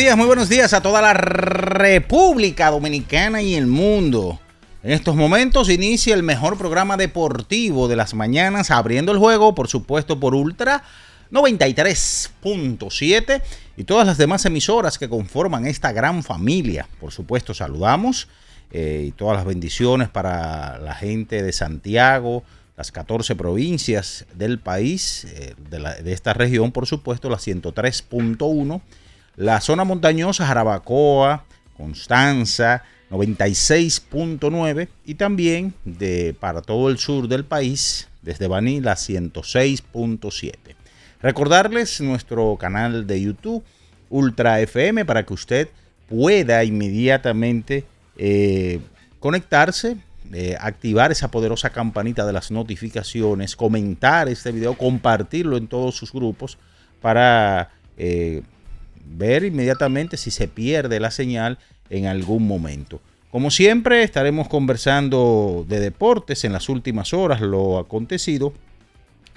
Días, muy buenos días a toda la República Dominicana y el mundo. En estos momentos inicia el mejor programa deportivo de las mañanas, abriendo el juego, por supuesto, por Ultra 93.7 y todas las demás emisoras que conforman esta gran familia. Por supuesto, saludamos eh, y todas las bendiciones para la gente de Santiago, las 14 provincias del país, eh, de, esta región, por supuesto, la 103.1, la zona montañosa Jarabacoa, Constanza, 96.9 y también de, para todo el sur del país, desde Baní, la 106.7. Recordarles nuestro canal de YouTube, Ultra FM, para que usted pueda inmediatamente eh, conectarse, eh, activar esa poderosa campanita de las notificaciones, comentar este video, compartirlo en todos sus grupos para eh, ver inmediatamente si se pierde la señal en algún momento. Como siempre, estaremos conversando de deportes en las últimas horas, lo acontecido.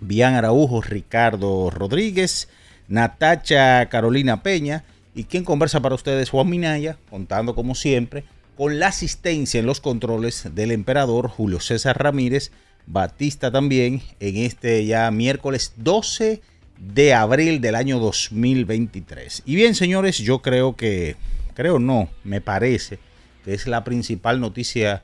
Bian Araujo, Ricardo Rodríguez, Natacha Carolina Peña y quien conversa para ustedes, Juan Minaya, contando como siempre con la asistencia en los controles del emperador Julio César Ramírez Batista también en este ya miércoles 12 de abril del año 2023. Y bien, señores, yo creo que, creo no, me parece que es la principal noticia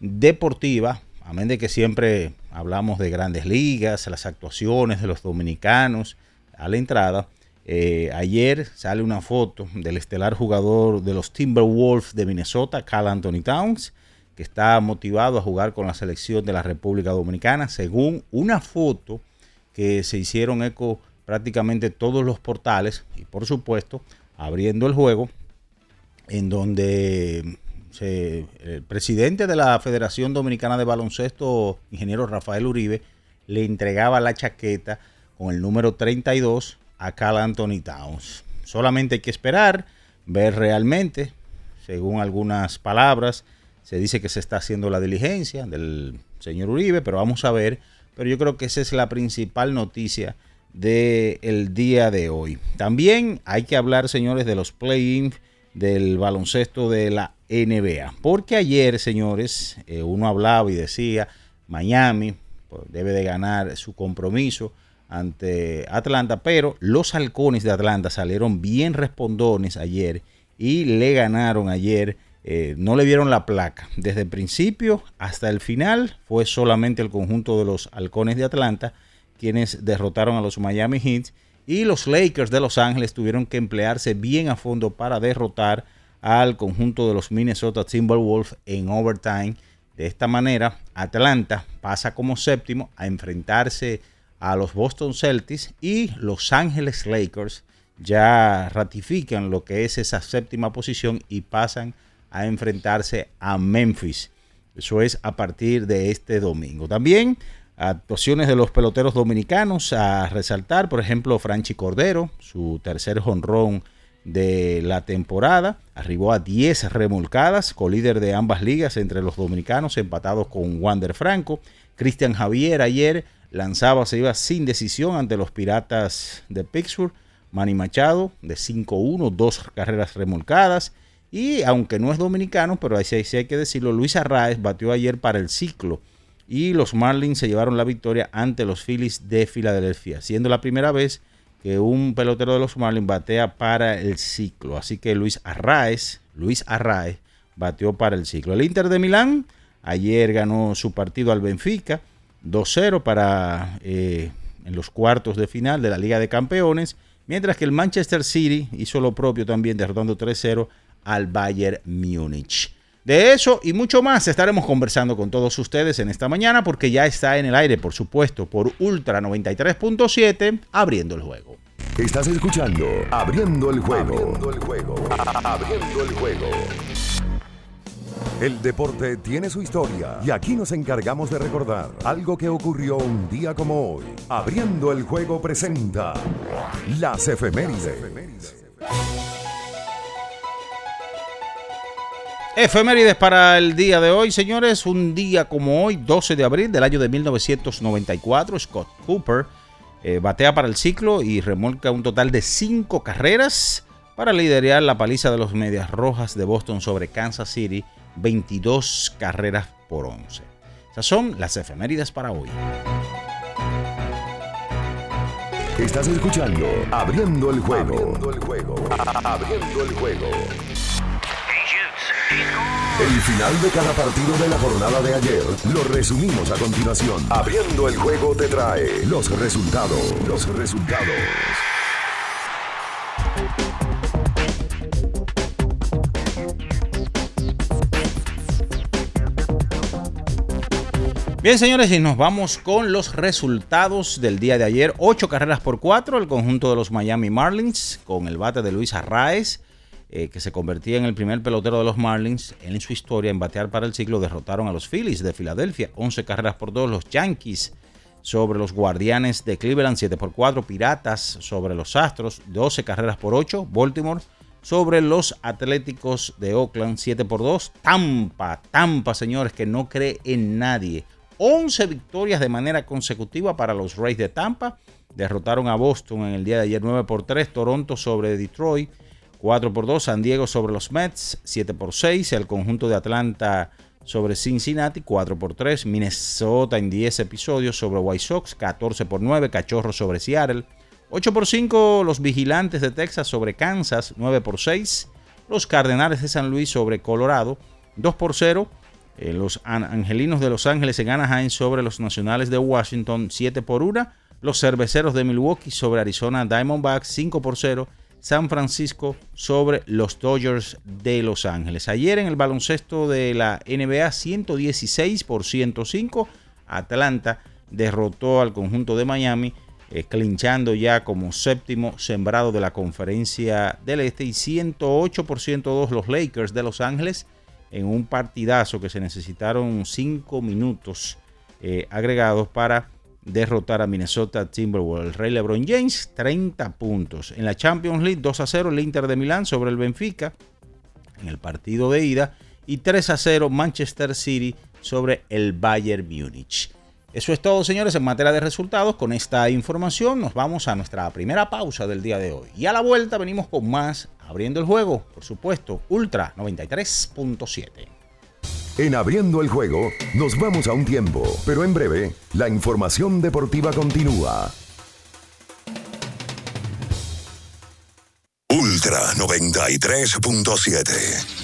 deportiva, amén de que siempre hablamos de grandes ligas, las actuaciones de los dominicanos a la entrada. Eh, ayer sale una foto del estelar jugador de los Timberwolves de Minnesota, Carl Anthony Towns, que está motivado a jugar con la selección de la República Dominicana, según una foto que se hicieron eco prácticamente todos los portales y por supuesto abriendo el juego en donde el presidente de la Federación Dominicana de Baloncesto, ingeniero Rafael Uribe, le entregaba la chaqueta con el número 32 a Cal Anthony Towns. Solamente hay que esperar, ver realmente, según algunas palabras, se dice que se está haciendo la diligencia del señor Uribe, pero vamos a ver. Pero yo creo que esa es la principal noticia del día de hoy. También hay que hablar, señores, de los play-ins del baloncesto de la NBA. Porque ayer, señores, eh, uno hablaba y decía, Miami pues, debe de ganar su compromiso ante Atlanta, pero los halcones de Atlanta salieron bien respondones ayer y le ganaron ayer. Eh, no le dieron la placa. Desde el principio hasta el final fue solamente el conjunto de los halcones de Atlanta quienes derrotaron a los Miami Heat y los Lakers de Los Ángeles tuvieron que emplearse bien a fondo para derrotar al conjunto de los Minnesota Timberwolves en overtime. De esta manera, Atlanta pasa como séptimo a enfrentarse a los Boston Celtics y Los Ángeles Lakers ya ratifican lo que es esa séptima posición y pasan a enfrentarse a Memphis. Eso es a partir de este domingo. También actuaciones de los peloteros dominicanos a resaltar, por ejemplo, Franchi Cordero, su tercer jonrón de la temporada, arribó a 10 remolcadas, colíder de ambas ligas entre los dominicanos, empatados con Wander Franco. Cristian Javier ayer lanzaba, se iba sin decisión ante los Piratas de Pittsburgh. Manny Machado de 5-1, dos carreras remolcadas. Y aunque no es dominicano, pero ahí sí hay que decirlo, Luis Arraez batió ayer para el ciclo y los Marlins se llevaron la victoria ante los Phillies de Filadelfia, siendo la primera vez que un pelotero de los Marlins batea para el ciclo. Así que Luis Arraez, Luis Arraez bateó para el ciclo. El Inter de Milán ayer ganó su partido al Benfica 2-0 para eh, en los cuartos de final de la Liga de Campeones, mientras que el Manchester City hizo lo propio también derrotando 3-0 al Bayern Múnich. De eso y mucho más estaremos conversando con todos ustedes en esta mañana porque ya está en el aire, por supuesto, por Ultra 93.7, abriendo el juego. Estás escuchando Abriendo el juego. Abriendo el juego. Abriendo el juego. El deporte tiene su historia y aquí nos encargamos de recordar algo que ocurrió un día como hoy. Abriendo el juego presenta las efemérides. Efemérides para el día de hoy, señores. Un día como hoy, 12 de abril del año de 1994, Scott Cooper eh, batea para el ciclo y remolca un total de 5 carreras para liderar la paliza de los Medias Rojas de Boston sobre Kansas City, 22 carreras por 11. Esas son las efemérides para hoy. Estás escuchando Abriendo el juego. Abriendo el juego. Abriendo el juego. El final de cada partido de la jornada de ayer lo resumimos a continuación. Abriendo el juego te trae los resultados. Los resultados. Bien, señores, y nos vamos con los resultados del día de ayer. Ocho carreras por cuatro, el conjunto de los Miami Marlins, con el bate de Luis Arraez eh, que se convertía en el primer pelotero de los Marlins en su historia en batear para el ciclo, derrotaron a los Phillies de Filadelfia, 11 carreras por 2, los Yankees sobre los Guardianes de Cleveland, 7 por 4, Piratas sobre los Astros, 12 carreras por 8, Baltimore sobre los Atléticos de Oakland, 7 por 2, Tampa, Tampa, señores, que no cree en nadie. 11 victorias de manera consecutiva para los Rays de Tampa. Derrotaron a Boston en el día de ayer 9 por 3, Toronto sobre Detroit 4 por 2 San Diego sobre los Mets, 7 por 6 el conjunto de Atlanta sobre Cincinnati, 4 por 3 Minnesota en 10 episodios sobre White Sox, 14 por 9 Cachorros sobre Seattle, 8 por 5 los Vigilantes de Texas sobre Kansas, 9 por 6 los Cardenales de San Luis sobre Colorado, 2 por 0 eh, los Angelinos de Los Ángeles en Anaheim sobre los Nacionales de Washington, 7 por 1 los Cerveceros de Milwaukee sobre Arizona Diamondbacks, 5 por 0 San Francisco sobre los Dodgers de Los Ángeles. Ayer en el baloncesto de la NBA 116 por 105, Atlanta derrotó al conjunto de Miami, eh, clinchando ya como séptimo sembrado de la conferencia del Este y 108 por 102 los Lakers de Los Ángeles en un partidazo que se necesitaron 5 minutos eh, agregados para derrotar a Minnesota Timberwolves. El Rey LeBron James, 30 puntos. En la Champions League, 2 a 0 el Inter de Milán sobre el Benfica en el partido de ida. Y 3 a 0 Manchester City sobre el Bayern Múnich. Eso es todo, señores, en materia de resultados. Con esta información nos vamos a nuestra primera pausa del día de hoy. Y a la vuelta venimos con más, abriendo el juego, por supuesto, Ultra 93.7. En abriendo el juego, nos vamos a un tiempo, pero en breve, la información deportiva continúa. Ultra 93.7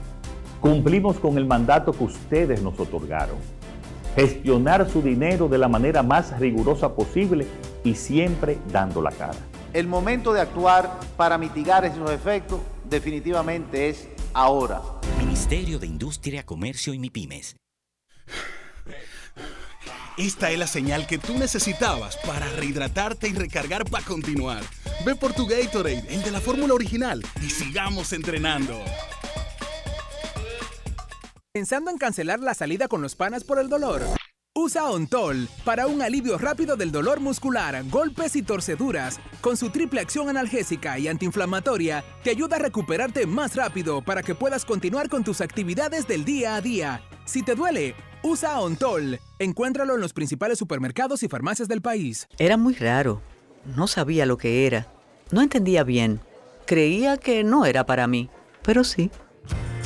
Cumplimos con el mandato que ustedes nos otorgaron. Gestionar su dinero de la manera más rigurosa posible y siempre dando la cara. El momento de actuar para mitigar esos efectos definitivamente es ahora. Ministerio de Industria, Comercio y MIPIMES. Esta es la señal que tú necesitabas para rehidratarte y recargar para continuar. Ve por tu Gatorade, el de la fórmula original, y sigamos entrenando. ¿Pensando en cancelar la salida con los panas por el dolor? Usa Ontol para un alivio rápido del dolor muscular, golpes y torceduras. Con su triple acción analgésica y antiinflamatoria, te ayuda a recuperarte más rápido para que puedas continuar con tus actividades del día a día. Si te duele, usa Ontol. Encuéntralo en los principales supermercados y farmacias del país. Era muy raro. No sabía lo que era. No entendía bien. Creía que no era para mí, pero sí.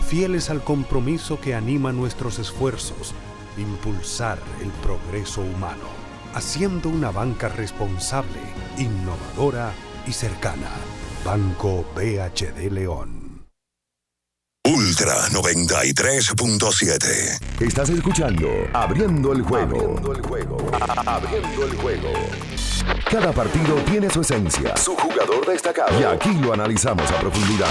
fieles al compromiso que anima nuestros esfuerzos, impulsar el progreso humano, haciendo una banca responsable, innovadora y cercana. Banco BHD León. Ultra 93.7. Estás escuchando Abriendo el juego. Abriendo el juego. Abriendo el juego. Cada partido tiene su esencia, su jugador destacado. Y aquí lo analizamos a profundidad.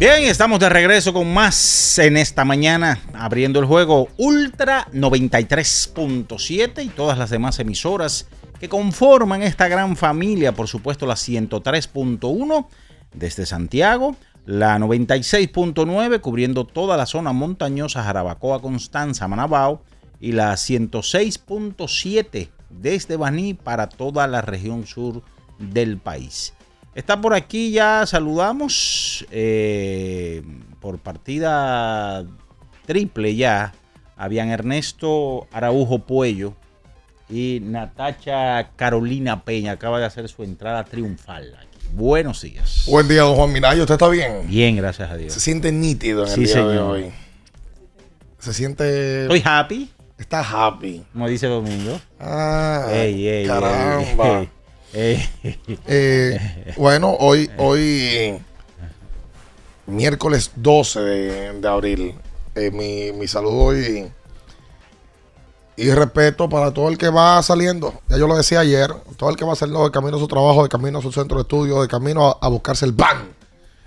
Bien, estamos de regreso con más en esta mañana, abriendo el juego Ultra 93.7 y todas las demás emisoras que conforman esta gran familia, por supuesto la 103.1 desde Santiago, la 96.9 cubriendo toda la zona montañosa Jarabacoa, Constanza, Manabao y la 106.7 desde Baní para toda la región sur del país. Está por aquí ya, saludamos eh, por partida triple ya. Habían Ernesto Araujo Puello y Natacha Carolina Peña. Acaba de hacer su entrada triunfal. Buenos días. Buen día, don Juan Minayo. ¿Usted está bien? Bien, gracias a Dios. Se siente nítido en el Sí, día señor. de hoy. Se siente... Estoy happy, Está happy. como dice Domingo. Ah, Ey, ey, caramba. ey. Eh, bueno, hoy, hoy miércoles 12 de, de abril. Eh, mi, mi saludo y, y respeto para todo el que va saliendo. Ya yo lo decía ayer, todo el que va saliendo de camino a su trabajo, de camino a su centro de estudio, de camino a, a buscarse el pan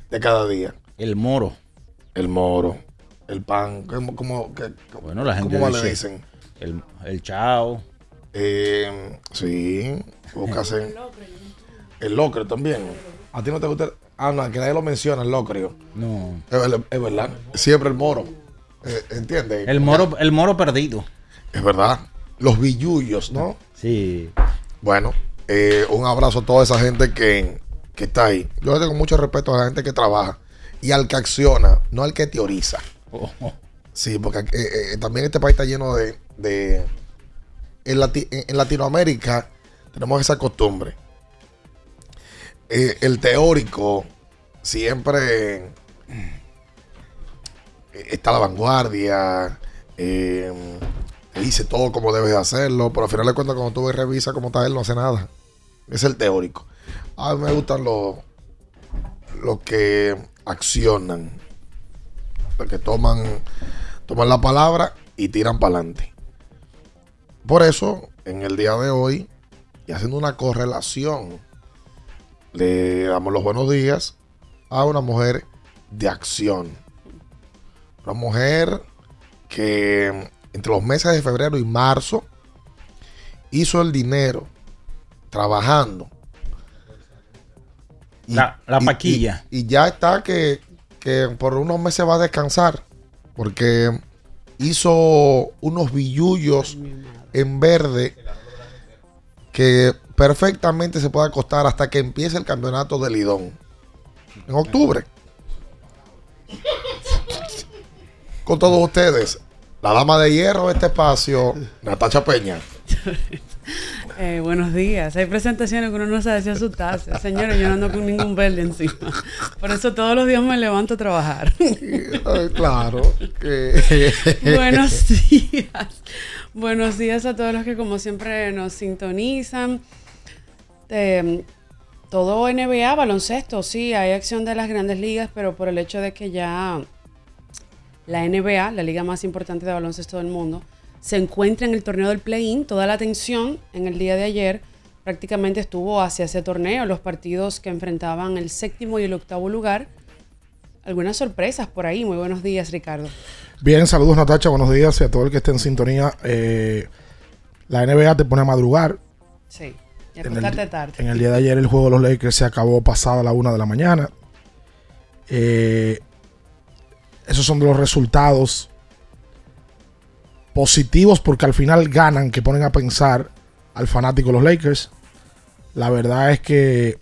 de cada día. El moro. El moro, el pan, como, como, que- Bueno, la gente ¿cómo le dice dicen? El, el chao. Eh, sí, buscarse el locrio también. A ti no te gusta, ah, no, que nadie lo menciona, el locrio. No. Es, ver- es verdad, siempre el moro. Eh, ¿Entiendes? El moro, el moro perdido. Es verdad. Los billullos, ¿no? Sí. Bueno, eh, un abrazo a toda esa gente que, que está ahí. Yo tengo mucho respeto a la gente que trabaja y al que acciona, no al que teoriza. Sí, porque eh, eh, también este país está lleno de... de- en, Lati- en- en Latinoamérica tenemos esa costumbre. Eh, el teórico siempre eh, está a la vanguardia, eh, dice todo como debes de hacerlo, pero al final de cuentas cuando tú ves y revisas cómo está él no hace nada. Es el teórico. A mí me gustan los los que accionan, los que toman, toman la palabra y tiran para adelante. Por eso, en el día de hoy, y haciendo una correlación, le damos los buenos días a una mujer de acción. Una mujer que entre los meses de febrero y marzo hizo el dinero trabajando. Y- La- la y- paquilla. Y, y ya está que, que por unos meses va a descansar. Porque hizo unos billullos en verde que perfectamente se puede acostar hasta que empiece el campeonato de Lidón. En octubre. Con todos ustedes, la dama de hierro de este espacio, Natacha Peña. Eh, buenos días. Hay presentaciones que uno no sabe si asustarse. Señores, yo no ando con ningún verde encima. Por eso todos los días me levanto a trabajar. Ay, claro. que- Buenos días. Buenos días a todos los que como siempre nos sintonizan. Eh, todo NBA, baloncesto, sí, hay acción de las grandes ligas, pero por el hecho de que ya la NBA, la liga más importante de baloncesto del mundo, se encuentra en el torneo del play-in, toda la atención en el día de ayer prácticamente estuvo hacia ese torneo, los partidos que enfrentaban el séptimo y el octavo lugar. Algunas sorpresas por ahí. Muy buenos días, Ricardo. Bien, saludos Natacha, buenos días y a todo el que esté en sintonía. Eh, la NBA te pone a madrugar. Sí. Y En el, tarde. en el día de ayer el juego de los Lakers se acabó pasada la una de la mañana. Eh, esos son de los resultados positivos porque al final ganan, que ponen a pensar al fanático de los Lakers. La verdad es que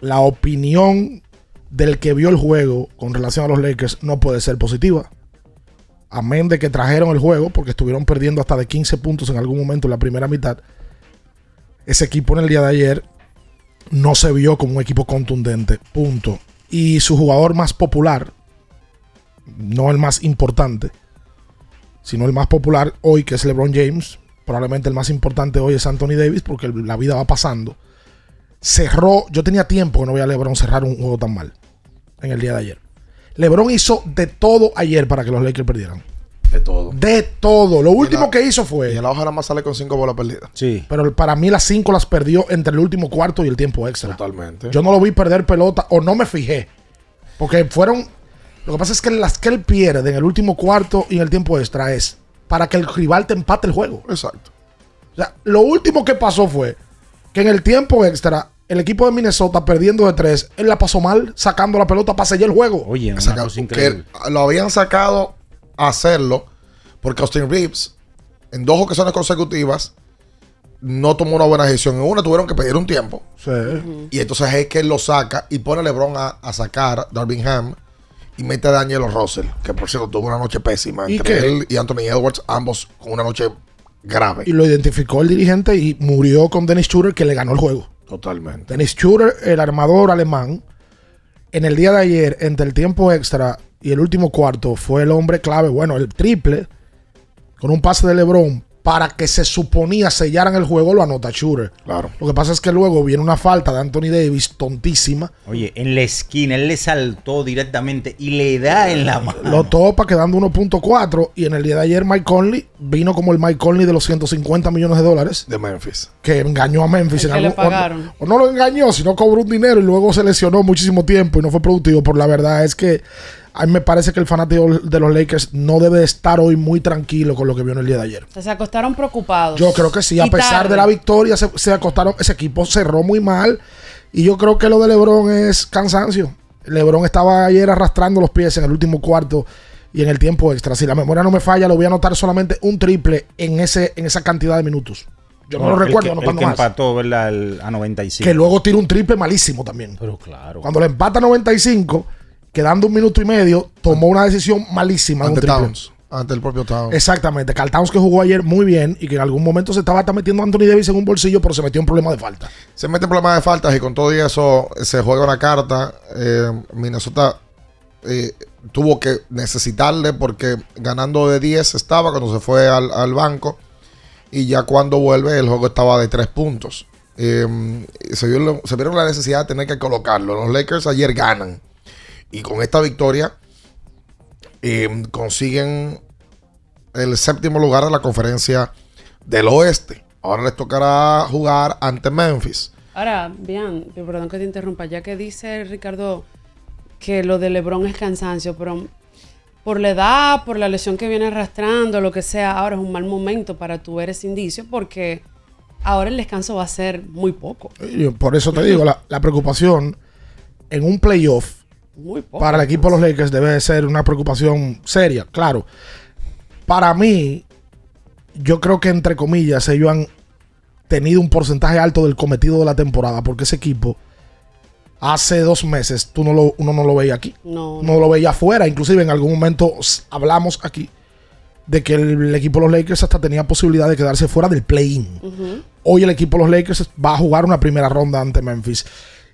la opinión del que vio el juego con relación a los Lakers no puede ser positiva. Amén de que trajeron el juego porque estuvieron perdiendo hasta de 15 puntos en algún momento en la primera mitad. Ese equipo en el día de ayer no se vio como un equipo contundente. Punto. Y su jugador más popular, no el más importante, sino el más popular hoy, que es LeBron James, probablemente el más importante hoy es Anthony Davis, porque la vida va pasando. Cerró, yo tenía tiempo que no veía a LeBron cerrar un juego tan mal en el día de ayer. LeBron hizo de todo ayer para que los Lakers perdieran. De todo. De todo. Lo último que hizo fue. Y la hoja nada más sale con cinco bolas perdidas. Sí. Pero para mí las cinco las perdió entre el último cuarto y el tiempo extra. Totalmente. Yo no lo vi perder pelota o no me fijé. Porque fueron. Lo que pasa es que las que él pierde en el último cuarto y en el tiempo extra es para que el rival te empate el juego. Exacto. O sea, lo último que pasó fue que en el tiempo extra, el equipo de Minnesota perdiendo de tres, él la pasó mal sacando la pelota para sellar el juego. Oye, una Saca- cosa increíble. que lo habían sacado a hacerlo porque Austin Reeves en dos ocasiones consecutivas no tomó una buena decisión. En una tuvieron que pedir un tiempo. Sí. Y entonces es que él lo saca y pone a LeBron a, a sacar a Darvingham y mete a Daniel Russell, que por cierto tuvo una noche pésima ¿Y entre él y Anthony Edwards, ambos con una noche grave. Y lo identificó el dirigente y murió con Dennis Schroeder que le ganó el juego. Totalmente. Dennis Schroeder, el armador alemán, en el día de ayer, entre el tiempo extra y el último cuarto, fue el hombre clave. Bueno, el triple, con un pase de LeBron para que se suponía sellaran el juego, lo anota Shooter. Claro. Lo que pasa es que luego viene una falta de Anthony Davis tontísima. Oye, en la esquina, él le saltó directamente y le da en la mano. Lo topa quedando 1.4 y en el día de ayer Mike Conley vino como el Mike Conley de los 150 millones de dólares De Memphis. que engañó a Memphis en que le algún- pagaron. O, o no lo engañó, sino cobró un dinero y luego se lesionó muchísimo tiempo y no fue productivo. Por la verdad es que a mí me parece que el fanático de los Lakers no debe estar hoy muy tranquilo con lo que vio en el día de ayer. Se acostaron preocupados. Yo creo que sí, a Y pesar tarde. de la victoria, se, se acostaron. Ese equipo cerró muy mal. Y yo creo que lo de LeBron es cansancio. LeBron estaba ayer arrastrando los pies en el último cuarto y en el tiempo extra. Si la memoria no me falla, lo voy a anotar solamente un triple en, ese, en esa cantidad de minutos. Yo no, lo el recuerdo que, el anotando que más. empató, ¿verdad? El- a 95. Que luego tira un triple malísimo también. Pero claro. Cuando le empata a 95, quedando un minuto y medio, tomó una decisión malísima de un Ante. Towns. Ante el propio Towns. Exactamente. Carl Towns que jugó ayer muy bien y que en algún momento se estaba hasta metiendo Anthony Davis en un bolsillo, pero se metió en problema de falta. Se mete en problemas de faltas y con todo y eso se juega una carta. Eh, Minnesota eh, tuvo que necesitarle porque ganando de 10 estaba cuando se fue al, al banco. Y ya cuando vuelve el juego estaba de 3 puntos. Eh, se, vio, se vieron la necesidad de tener que colocarlo. Los Lakers ayer ganan. Y con esta victoria eh, consiguen el séptimo lugar de la conferencia del oeste. Ahora les tocará jugar ante Memphis. Ahora, bien, perdón que te interrumpa, ya que dice Ricardo que lo de LeBron es cansancio, pero por la edad, por la lesión que viene arrastrando, lo que sea, ahora es un mal momento para tu eres indicio porque ahora el descanso va a ser muy poco. Y por eso te digo, la, la preocupación en un playoff Muy poco. para el equipo de los Lakers debe ser una preocupación seria, claro. Para mí, yo creo que entre comillas ellos han tenido un porcentaje alto del cometido de la temporada, porque ese equipo hace dos meses tú no lo, uno no lo veía aquí, No. no lo veía afuera, inclusive en algún momento hablamos aquí de que el, el equipo de los Lakers hasta tenía posibilidad de quedarse fuera del play-in. Hoy el equipo de los Lakers va a jugar una primera ronda ante Memphis.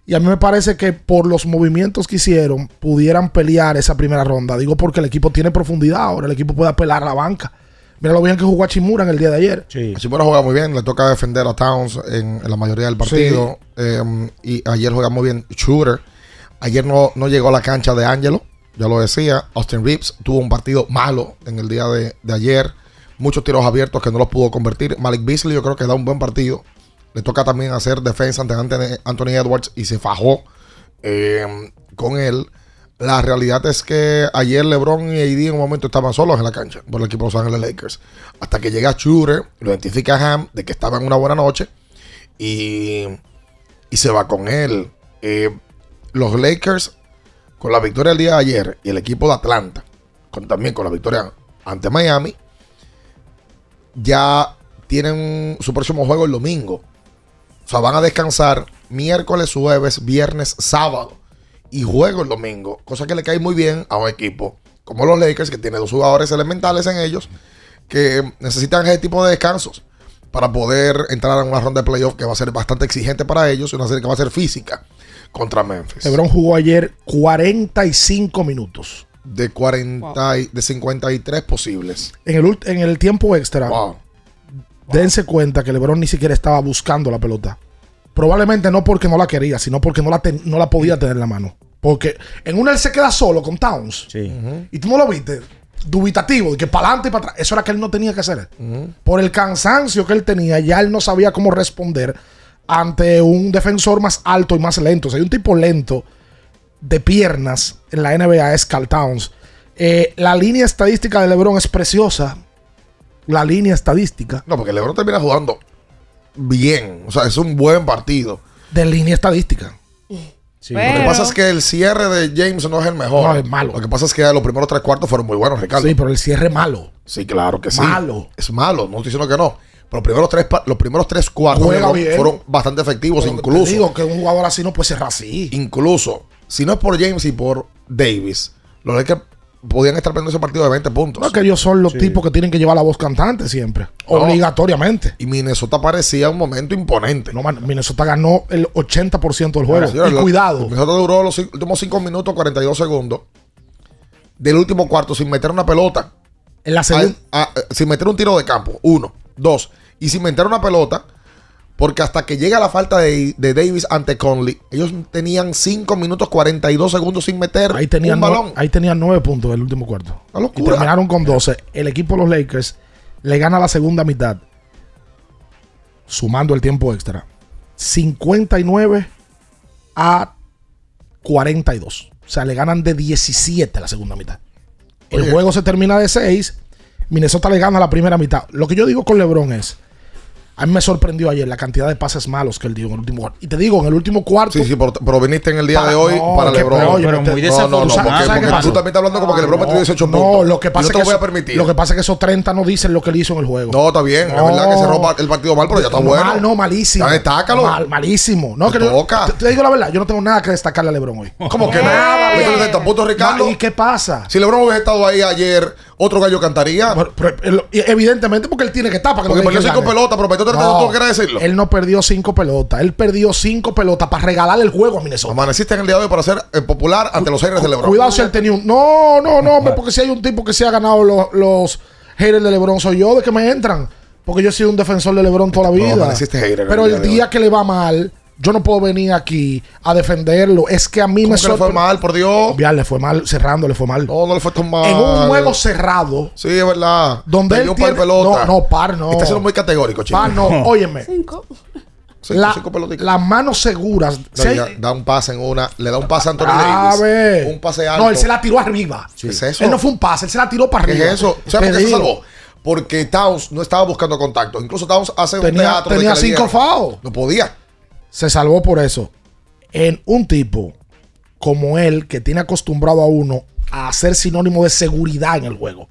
Y a mí me parece que por los movimientos que hicieron, pudieran pelear esa primera ronda. Digo porque el equipo tiene profundidad ahora, el equipo puede apelar a la banca. Mira lo bien que jugó a Chimura en el día de ayer. Sí. Chimura juega muy bien, le toca defender a Towns en, en la mayoría del partido. Eh, y ayer juega muy bien Shooter. Ayer no, no llegó a la cancha de Angelo, ya lo decía. Austin Reeves tuvo un partido malo en el día de, de ayer. Muchos tiros abiertos que no los pudo convertir. Malik Beasley yo creo que da un buen partido. Le toca también hacer defensa ante Anthony, Edwards y se fajó eh, con él. La realidad es que ayer LeBron y AD en un momento estaban solos en la cancha por el equipo de Los Ángeles Lakers. Hasta que llega Shooter, lo identifica a Ham de que estaba en una buena noche y, y se va con él. Eh, los Lakers, con la victoria del día de ayer y el equipo de Atlanta, con, también con la victoria ante Miami, ya tienen su próximo juego el domingo. O sea, van a descansar miércoles, jueves, viernes, sábado y juego el domingo. Cosa que le cae muy bien a un equipo como los Lakers, que tiene dos jugadores elementales en ellos, que necesitan ese tipo de descansos para poder entrar en una ronda de playoff que va a ser bastante exigente para ellos y una serie que va a ser física contra Memphis. LeBron jugó ayer 45 minutos. De 40 y- de 53 posibles. En el, en el tiempo extra, Wow. Dense cuenta que LeBron ni siquiera estaba buscando la pelota. Probablemente no porque no la quería, sino porque no la, ten- no la podía tener en la mano. Porque en una él se queda solo con Towns. Sí. Y tú no lo viste. Dubitativo, de que para adelante y para atrás. Eso era que él no tenía que hacer. Por el cansancio que él tenía, ya él no sabía cómo responder ante un defensor más alto y más lento. O sea, hay un tipo lento de piernas en la NBA es Carl Towns. Eh, la línea estadística de LeBron es preciosa. La línea estadística No, porque LeBron termina jugando bien. O sea, es un buen partido. de línea estadística. Lo que pasa es que el cierre de James no es el mejor. No, es malo. Lo que pasa es que los primeros tres cuartos fueron muy buenos, Ricardo. Sí, pero el cierre malo. Sí, claro que sí. Malo. Es malo, no estoy diciendo que no. Pero los primeros tres, los primeros tres cuartos Juega LeBron bien. fueron bastante efectivos, Pero incluso. Te digo que un jugador así no puede cerrar así. Incluso, si no es por James y por Davis, los Lakers podían estar perdiendo ese partido de 20 puntos. No es que ellos son los tipos que tienen que llevar la voz cantante siempre. No. Obligatoriamente. Y Minnesota parecía un momento imponente. No, man, Minnesota ganó el 80% del juego. Y cuidado. Minnesota duró los últimos 5 minutos 42 segundos del último cuarto sin meter una pelota. En la segunda. Eh, sin meter un tiro de campo. Uno. Dos, y si inventaron una pelota, porque hasta que llega la falta de, de Davis ante Conley, ellos tenían 5 minutos 42 segundos sin meter Ahí tenían, un balón. ahí tenían nueve puntos en el último cuarto. Y terminaron con 12. El equipo de los Lakers le gana la segunda mitad, sumando el tiempo extra, 59 a 42. O sea, le ganan de 17 la segunda mitad. El Oye. juego se termina de 6. Minnesota le gana la primera mitad. Lo que yo digo con LeBron es. A mí me sorprendió ayer la cantidad de pases malos que él dio en el último cuarto. Y te digo, en el último cuarto. Sí, sí, pero, pero viniste en el día de hoy no, para LeBron. pero, oye, Pero te- muy no, no, no, tú también estás hablando como que LeBron metió 18 no, puntos. lo que pasa Yo es que lo voy a eso- permitir. Lo que pasa es que esos 30 no dicen lo que él hizo en el juego. No, está bien. Es No. verdad que se roba el partido mal, pero ya está No, bueno. Mal, no, malísimo. Ya destácalo. Mal, malísimo. No, Te que yo- toca. te, te digo la verdad, yo no tengo nada que destacarle a LeBron hoy. ¿Cómo que Nada, no? bien. ¿Viste los puntos, Ricardo? ¿Y qué pasa? Si LeBron hubiese estado ahí ayer, otro gallo cantaría. Pero- pero evidentemente porque él tiene que estar para que Porque los perdió Lakers cinco ganen. Pelotas, pero metió 32, ¿tú quieres decirlo? Él no perdió cinco pelotas. Él perdió cinco pelotas para regalarle el juego a Minnesota. Amaneciste en el día de hoy para ser eh, popular ante los haters de LeBron. Cuidado si él tenía un. No, no, no, hombre, porque si hay un tipo que se ha ganado los, los haters de LeBron, soy yo de que me entran. Porque yo he sido un defensor de LeBron toda la No, vida. en Pero el día que le va mal, yo no puedo venir aquí a defenderlo. Es que a mí ¿Cómo me que le fue mal, por Dios? Ya, le fue mal, cerrando, le fue mal. No, no le fue tan mal. En un juego cerrado, Sí, es verdad. donde él un par de tiene- pelotas. No, no, par no. Está siendo muy categórico, chico. par no. Óyeme, Cinco. Cinco, la- cinco las manos seguras. Si hay- da un pase en una, le da un pase a Anthony A Davis. ver. Un pase alto. No, él se la tiró arriba. ¿Qué es eso? Él no fue un pase, él se la tiró para ¿Qué arriba. es eso? ¿Sabes por qué se salvó? Porque Towns no estaba buscando contacto. Incluso Towns hace un Tenía- teatro. de tenía cinco fouls. No podía. Se salvó por eso. En un tipo como él, que tiene acostumbrado a uno a ser sinónimo de seguridad en el juego.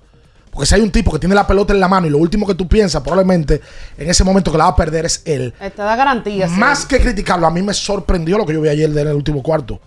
Porque si hay un tipo que tiene la pelota en la mano y lo último que tú piensas, probablemente en ese momento que la va a perder es él. Esta da garantía. sí. Más que criticarlo, a mí me sorprendió lo que yo vi ayer en el último cuarto.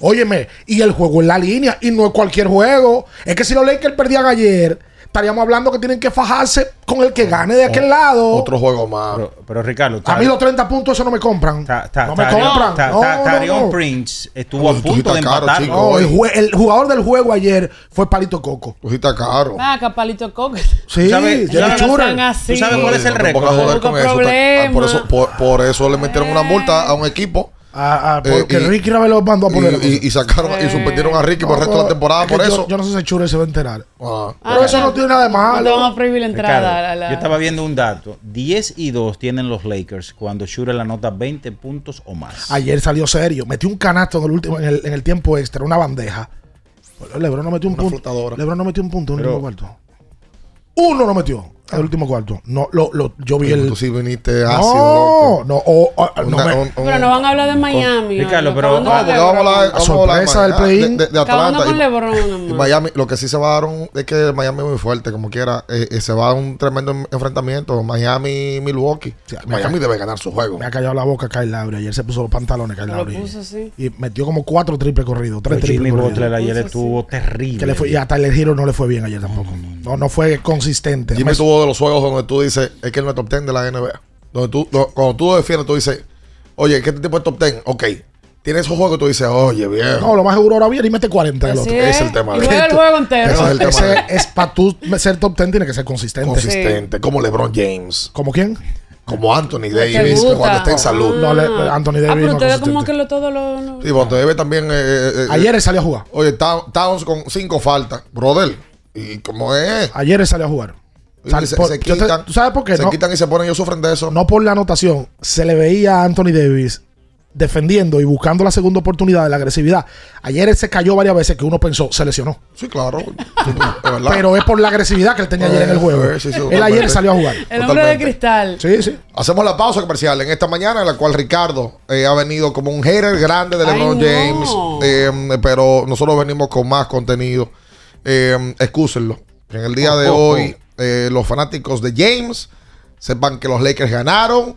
Óyeme, y el juego en la línea, y no es cualquier juego. Es que si los Lakers perdían ayer, estaríamos hablando que tienen que fajarse con el que gane de aquel lado. Otro juego más. Pero, pero Ricardo, A mí los 30 puntos eso no me compran. Ta- ta- no me Tarion- compran. ta- No, ta- no, Tarion no. Prince estuvo a punto de caro, empatar. chico. El, jugador del juego ayer fue Palito Coco. Tú caro. Ah, Capalito Coco. Sí, sabes- sabes-. ¿Tú sabes cuál es el récord? pongas a joder Busca con eso. problemas. Ah, Por eso, por eso le metieron una multa a un equipo. Ah, ah, porque Eh, y- Ricky Ravel lo mandó a Y, poner. cosa. y- y sacaron y suspendieron a Ricky por el resto de la temporada Es que por yo- eso. Yo no sé si Schurer se va a enterar. Ah. Pero eso no tiene nada de No te van malo. a prohibir la entrada. Ricardo, a la- Yo estaba viendo un dato. 10 y 2 tienen los Lakers cuando Shooter la nota 20 puntos o más. Ayer salió serio. Metió un canasto en el último, en el, en el tiempo extra, una bandeja. Lebron no metió un Una punto. flotadora. Lebron no metió un punto en el último cuarto. Uno no metió el último cuarto. No, lo, lo, yo vi el. Tú sí viniste ácido, No, loco. no, o- o- no me- un- Pero no van a hablar de Miami. Ricardo, ¿no? pero- no, porque vamos a hablar, LeBron. vamos a hablar de sorpresa del Miami- play-in. de, de- de Atlanta. con Y- LeBron. y. Miami, lo que sí se va a dar un, es que Miami es muy fuerte, como quiera. eh, eh, se va a dar un tremendo en- enfrentamiento. Miami-Milwaukee. Sí, me Miami debe ganar su juego. Me ha callado la boca Kyle Lowry. Ayer se puso los pantalones Kyle Lo Lowry. puso así. Y metió como cuatro triples corridos. Tres triples corridos. Ayer estuvo terrible. Y a Tyler Hero no le fue bien ayer tampoco. No, no fue consistente. Jimmy tuvo de los juegos donde tú dices, es que él no es top 10 de la NBA. Donde tú, lo- cuando tú lo defiendes, tú dices, oye, ¿qué tipo es top 10? Ok. Tiene esos juegos que tú dices, oye, viejo. No, lo más seguro ahora viene y mete 40 en el Así otro. Es. es el tema Y de- juega el juego entero. Ese es el tema. Ese es para tú ser top 10 tiene que ser consistente. consistente, como LeBron James, ¿Como quién? como Anthony Davis, cuando esté en salud. No, le- Anthony Davis Ah, pero no como que lo, todo lo... lo- Sí, Davis también. eh, eh, eh, Ayer él salió a jugar. Oye, Town- Towns con cinco faltas, brother. ¿Y cómo es? Ayer él salió a jugar. Sal- se, por- se yo te- quitan, ¿Tú sabes por qué? se No, quitan y se ponen, ellos sufren de eso. no por la anotación. Se le veía a Anthony Davis defendiendo y buscando la segunda oportunidad de la agresividad. Ayer él se cayó varias veces que uno pensó, se lesionó. Sí, claro. Es. Pero es por la agresividad que él tenía ayer en el juego. Eh, sí, sí, él ayer salió a jugar. El hombre de cristal. Sí, sí. Hacemos la pausa comercial en esta mañana, en la cual Ricardo eh, ha venido como un hater grande de Ay, LeBron no. James. eh, pero nosotros venimos con más contenido. Eh, excúsenlo. En el día de Oh, oh, hoy, eh, los fanáticos de James sepan que los Lakers ganaron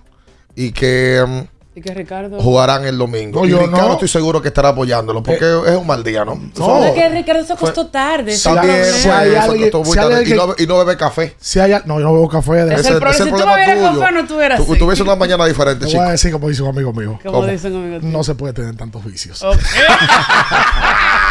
y que mm, Y que Ricardo... jugarán el domingo. No, y yo Ricardo no. estoy seguro que estará apoyándolo porque es un mal día, ¿no? No. Es que Ricardo se acostó tarde. ese También el si hay problema. alguien- si hay alguien- y, no, y no bebe café. Si hay, no, yo no bebo café. De Es el problema. Si tú bebieras café, no tuvieras Tú, así. tuviese una mañana diferente, Te chico. voy a decir como dice un amigo mío. Como ¿Cómo? dicen amigos. No se puede tener tantos vicios. Ok.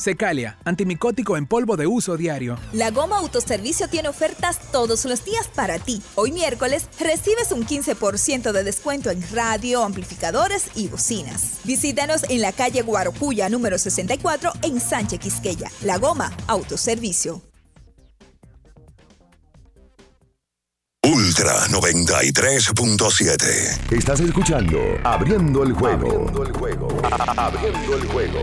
Secalia, antimicótico en polvo de uso diario. La Goma Autoservicio tiene ofertas todos los días para ti. Hoy miércoles recibes un 15% de descuento en radio, amplificadores y bocinas. Visítanos en la calle Guarocuya número 64 en Sánchez Quisqueya. La Goma Autoservicio. Ultra 93.7. Estás escuchando Abriendo el juego. Abriendo el juego. Abriendo el juego.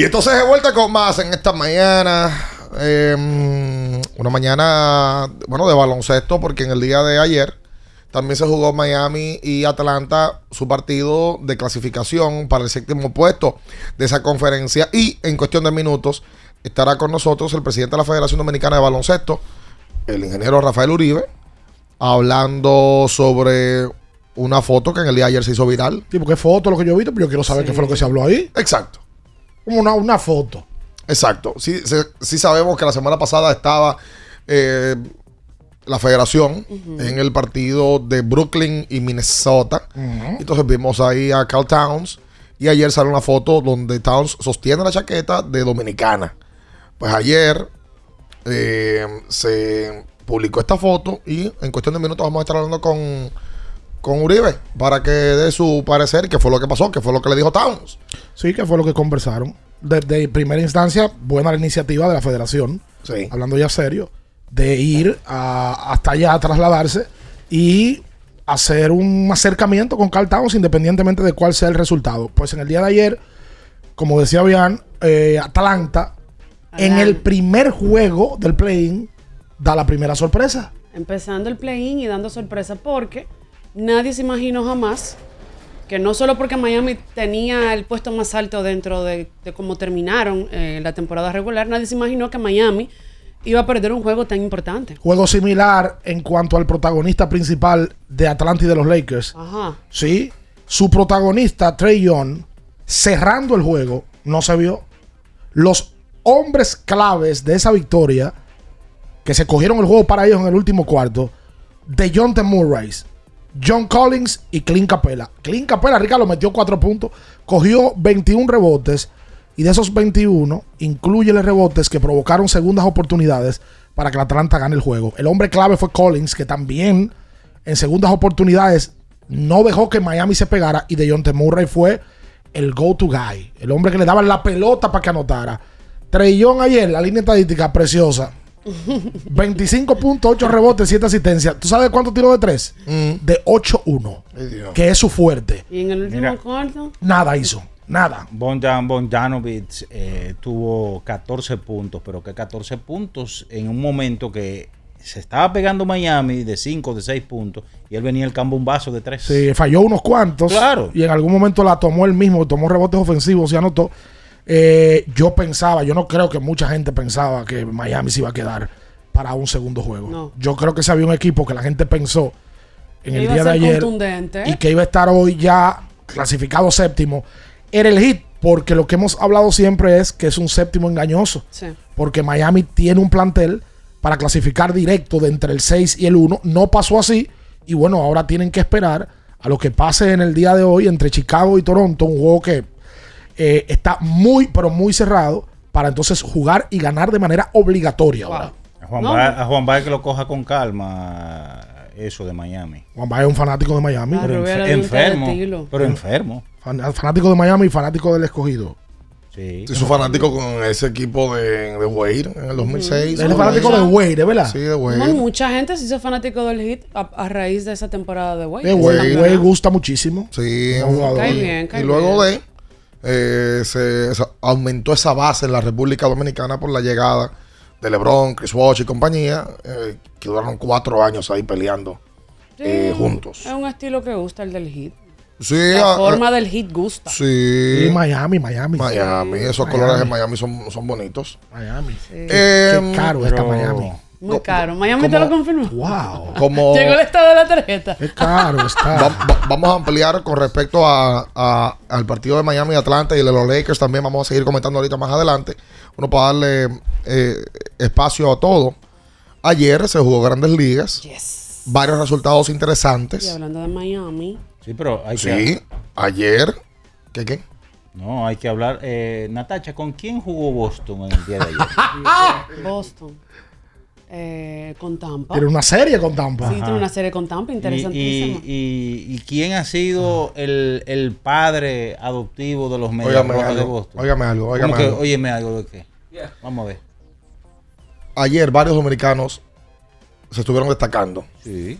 Y entonces de vuelta con más en esta mañana. eh, una mañana, bueno, de baloncesto, porque en el día de ayer también se jugó Miami y Atlanta su partido de clasificación para el séptimo puesto de esa conferencia. Y en cuestión de minutos estará con nosotros el presidente de la Federación Dominicana de Baloncesto, el ingeniero Rafael Uribe, hablando sobre una foto que en el día de ayer se hizo viral. Sí, porque foto lo que yo he visto, pero yo quiero saber Sí. qué fue lo que se habló ahí. Exacto. Una, una foto. Exacto. Sí, sí sabemos que la semana pasada estaba eh, la federación en el partido de Brooklyn y Minnesota. Entonces vimos ahí a Carl Towns. Y ayer salió una foto donde Towns sostiene la chaqueta de Dominicana. Pues ayer eh, se publicó esta foto y en cuestión de minutos vamos a estar hablando con, con Uribe para que dé su parecer, qué fue lo que pasó, qué fue lo que le dijo Towns. Sí, que fue lo que conversaron. De, de primera instancia, buena la iniciativa de la federación, Sí. hablando ya serio, de ir a- hasta allá a trasladarse y hacer un acercamiento con Carl Towns independientemente de cuál sea el resultado. Pues en el día de ayer, como decía Bian, eh, Atlanta, en el primer juego del play-in, da la primera sorpresa. Empezando el play-in y dando sorpresa porque nadie se imaginó jamás que no solo porque Miami tenía el puesto más alto dentro de, de cómo terminaron eh, la temporada regular, nadie se imaginó que Miami iba a perder un juego tan importante. Juego similar en cuanto al protagonista principal de Atlanta y de los Lakers. Ajá. Sí, su protagonista, Trey Young, cerrando el juego, no se vio. Los hombres claves de esa victoria, que se cogieron el juego para ellos en el último cuarto, de John T. Murray, John Collins y Clint Capella. Clint Capella, Ricardo, metió cuatro puntos, cogió 21 rebotes y de esos 21, incluye los rebotes que provocaron segundas oportunidades para que la Atlanta gane el juego. El hombre clave fue Collins, que también en segundas oportunidades no dejó que Miami se pegara y de John. Murray fue el go-to guy, el hombre que le daba la pelota para que anotara. Trellón ayer, la línea estadística preciosa. 25.8 rebotes, 7 asistencias. ¿Tú sabes cuánto tiró de 3? De 8-1. Que es su fuerte. Y en el último Mira. cuarto, Nada hizo. Nada. Bonjan Bonjanovic eh, tuvo 14 puntos, pero que 14 puntos en un momento que se estaba pegando Miami de 5, de 6 puntos, y él venía el vaso de 3. Sí, falló unos cuantos. Claro. Y en algún momento la tomó él mismo, tomó rebotes ofensivos y anotó. Eh, yo pensaba, yo no creo que mucha gente pensaba que Miami se iba a quedar para un segundo juego. No. Yo creo que se había un equipo que la gente pensó en el día de ayer y que iba a estar hoy ya clasificado séptimo. Era el hit, porque lo que hemos hablado siempre es que es un séptimo engañoso. Sí. Porque Miami tiene un plantel para clasificar directo de entre el 6 y el 1. No pasó así. Y bueno, ahora tienen que esperar a lo que pase en el día de hoy entre Chicago y Toronto. Un juego que eh, está muy, pero muy cerrado para entonces jugar y ganar de manera obligatoria ahora. A Juan, No. Baez, a Juan Baez que lo coja con calma eso de Miami. Juan Baez es un fanático de Miami. Pero enfer- de un enfermo. Pero enfermo. Fan- Fanático de Miami y fanático del escogido. Sí. Sí, su fanático con ese equipo de, de Wade en el 2006. Él es fanático de Wade, ¿verdad? Sí, de Wade. Mucha gente se hizo fanático del hit a, a raíz de esa temporada de Wade. Ese Wade. Wade gusta muchísimo. Sí, Un jugador. Cae bien, cae y luego bien. de eh, se, se aumentó esa base en la República Dominicana por la llegada de LeBron, Chris Bosh y compañía, eh, que duraron cuatro años ahí peleando Sí, eh, juntos. Es un estilo que gusta el del hit. Sí, La ah, forma ah, del hit gusta. Sí. Y Miami, Miami. Miami, esos Miami. colores de Miami son, son bonitos. Miami. Eh, Qué caro está Miami. Muy caro. Miami te lo confirmó. Wow. Como- Llegó el estado de la tarjeta. Qué caro está. Va- va- vamos a ampliar con respecto a, a- al partido de Miami y Atlanta y el de los Lakers también. Vamos a seguir comentando ahorita más adelante. Uno para darle eh, espacio a todo. Ayer se jugó Grandes Ligas. Varios resultados Y interesantes. hablando de Miami. Sí, pero hay Sí, que. ayer. ¿Qué qué? No, hay que hablar. Eh, Natacha, ¿con quién jugó Boston en el día de ayer? Boston. Eh, con Tampa. Tiene una serie con Tampa. Sí, tiene una serie con Tampa y, interesantísima. y- y quién ha sido el, el padre adoptivo de los Rojas de algo, Boston? óigame algo, ¿Cómo óigame que, algo. Óyeme algo de qué. Vamos a ver. Ayer varios dominicanos se estuvieron destacando. Sí.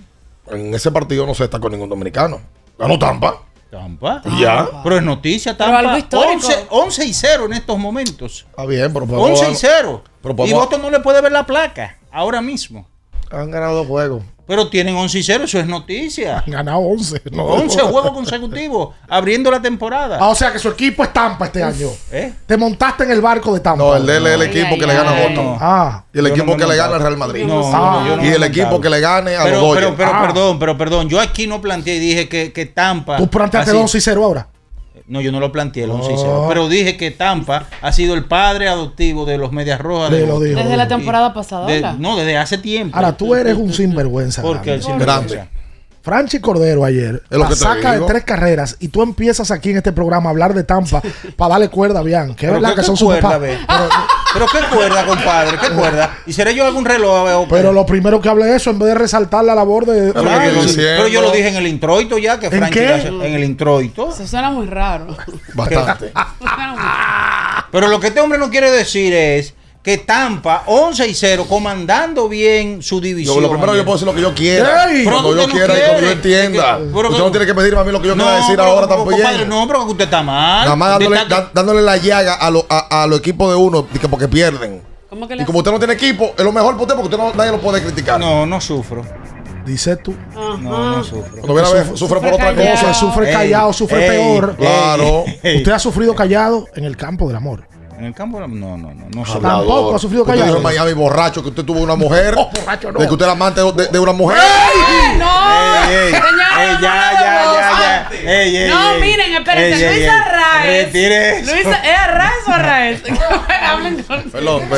En ese partido no se destacó ningún dominicano. Ganó Tampa. Tampa. Ya. Pero es noticia, Pero Tampa. algo histórico. 11, 11 y 0 en estos momentos. Está bien, pero podemos 11 y dar- 0. pero Y Boston no le puede ver la placa ahora mismo. Han ganado dos juegos. Pero tienen 11 y 0, eso es noticia. Han ganado 11. No. 11 juegos consecutivos, abriendo la temporada. Ah, o sea que su equipo es Tampa este año. ¿Eh? Te montaste en el barco de Tampa. No, el de él es el equipo que le gana a. Boston. Ah. Y el Yo equipo no que le gana al Real Madrid. No, Ah. y el equipo que le gane a pero, los pero, pero Ah. perdón, pero perdón, yo aquí no planteé, dije que, que Tampa. Tú planteaste así- 11 y 0 ahora. No, yo no lo planteé el 11 y Oh. 0, pero dije que Tampa ha sido el padre adoptivo de los Medias Rojas. Sí, de lo Boston. dijo. Desde la temporada pasada. No, desde hace tiempo. Ahora tú eres un sinvergüenza. Porque el grande. sinvergüenza. Grande. Franchi Cordero ayer Es lo la que te saca de tres carreras y tú empiezas aquí en este programa a hablar de Tampa para darle cuerda, bien. Que es verdad que son su cuerda, papá. ve. Pero qué cuerda, compadre, qué cuerda. ¿Y seré yo algún reloj? veo? Pero lo primero que hable eso en vez de resaltar la labor de. Claro, sí. pero yo lo dije en el introito ya, que ¿En Franchi qué? hace- en el introito. Eso suena muy raro. Bastante. Pero lo que este hombre no quiere decir es que Tampa 11 y 0 comandando bien su división. Yo, lo primero yo puedo decir lo que yo quiera. Ey, cuando yo no quiera y cuando yo entienda. Usted que- no tiene que pedirme a mí lo que yo quiera No, decir pero, ahora compadre, tampoco. No, pero que usted está mal. Nada más dándole, Usted está- da- dándole la llaga a, lo- a, a los equipos de uno porque pierden. ¿Cómo que Y como usted no tiene equipo, es lo mejor para usted porque usted no, nadie lo puede criticar. No, no sufro. Dice tú. No, no sufro. Cuando viene a ver, sufre por otra cosa. sufre Ey, callado, sufre ey, peor. ey, Claro. ey. Usted ha sufrido callado en el campo del amor. En el campo, no, no, no. no Tampoco ha sufrido dijo en Miami borracho que usted tuvo una mujer. borracho no. De que usted era amante de, de una mujer. ¡No! Ey, ey, Señora, ey, no ya, ya, ya, ya. Ey, ey, No, ey. miren, espérense, Ey, ey, Luisa ey. Arraez. Retire eso. Luisa, ¿es Arraez o Arraez? Hablen con- Perdón, me,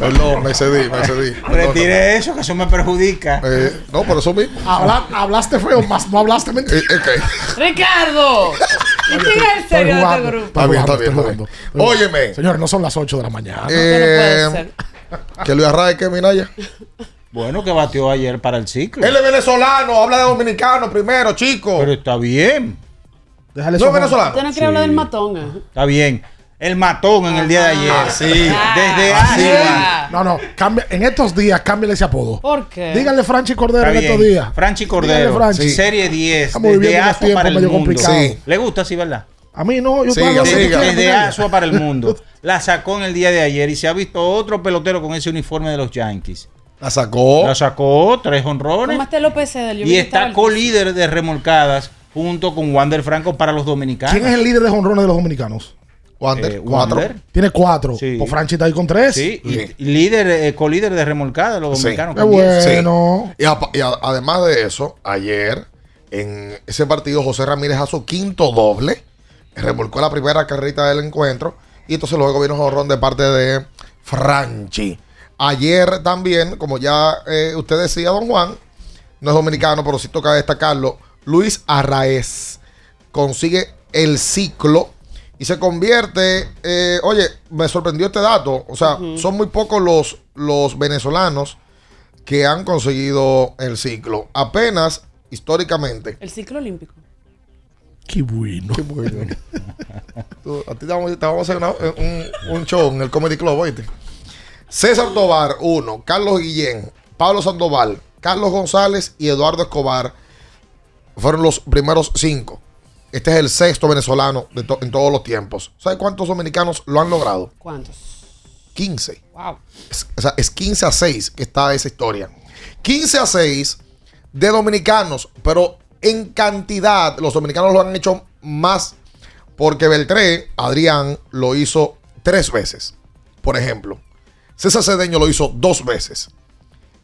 perdón, me cedí, me cedí. Retire eso, que eso me perjudica. Eh, no, por eso mismo. Habla- hablaste feo, más no hablaste mentira. Eh, ok. Ricardo. ¿Y quién es el serio de este grupo? Está bien, está bien, está bien. No son las 8 de la mañana. Eh, que Luis Arraez, que Minaya. Bueno, que batió ayer para el ciclo. Él es venezolano, habla de dominicano primero, chico. Pero está bien. Déjale No es venezolano. Usted no quiere hablar del matón. ¿eh? Está bien. El matón en el día de ayer. Ah, sí. Desde es. No, no, cambia, en estos días cámbiale ese apodo. ¿Por qué? Díganle Franchi Cordero en estos días. Franchi Cordero. Franchi. Serie 10. Estamos Desde viviendo unos para el medio mundo. complicados. Sí. ¿Le gusta así, verdad? A mí no, yo Siga, siga. Desde. Asua para el mundo. La sacó en el día de ayer y se ha visto otro pelotero con ese uniforme de los Yankees. La sacó. La sacó, tres honrones. Y está co-líder de remolcadas junto con Wander Franco para los dominicanos. ¿Quién es el líder de jonrones de los dominicanos? Wander, Eh, cuatro. Wander. Tiene cuatro. Sí. Pues Franchi está ahí con tres. Sí, y, Sí. y líder, eh, co-líder de remolcada los Sí. dominicanos. Qué con diez. bueno. Y, apa- y a- además de eso, ayer en ese partido José Ramírez su quinto doble, remolcó la primera carrita del encuentro y entonces luego vino un jorrón de parte de Franchi. Ayer también, como ya eh, usted decía, don Juan, no es dominicano, pero sí toca destacarlo, Luis Arraez consigue el ciclo y se convierte, eh, oye, me sorprendió este dato, o sea, son muy pocos los, los venezolanos que han conseguido el ciclo. Apenas, históricamente. El ciclo olímpico. Qué bueno. Qué bueno. Tú- a ti te vamos, te vamos a hacer una- un, un show en el Comedy Club, ¿oíste? César Tobar, uno. Carlos Guillén, Pablo Sandoval, Carlos González y Eduardo Escobar fueron los primeros cinco. Este es el sexto venezolano de to- en todos los tiempos. ¿Sabe cuántos dominicanos lo han logrado? ¿Cuántos? 15. Wow. Es, o sea, es 15 a 6 que está esa historia. 15 a 6 de dominicanos, pero en cantidad los dominicanos lo han hecho más porque Beltré, Adrián, lo hizo tres veces. Por ejemplo, César Cedeño lo hizo dos veces.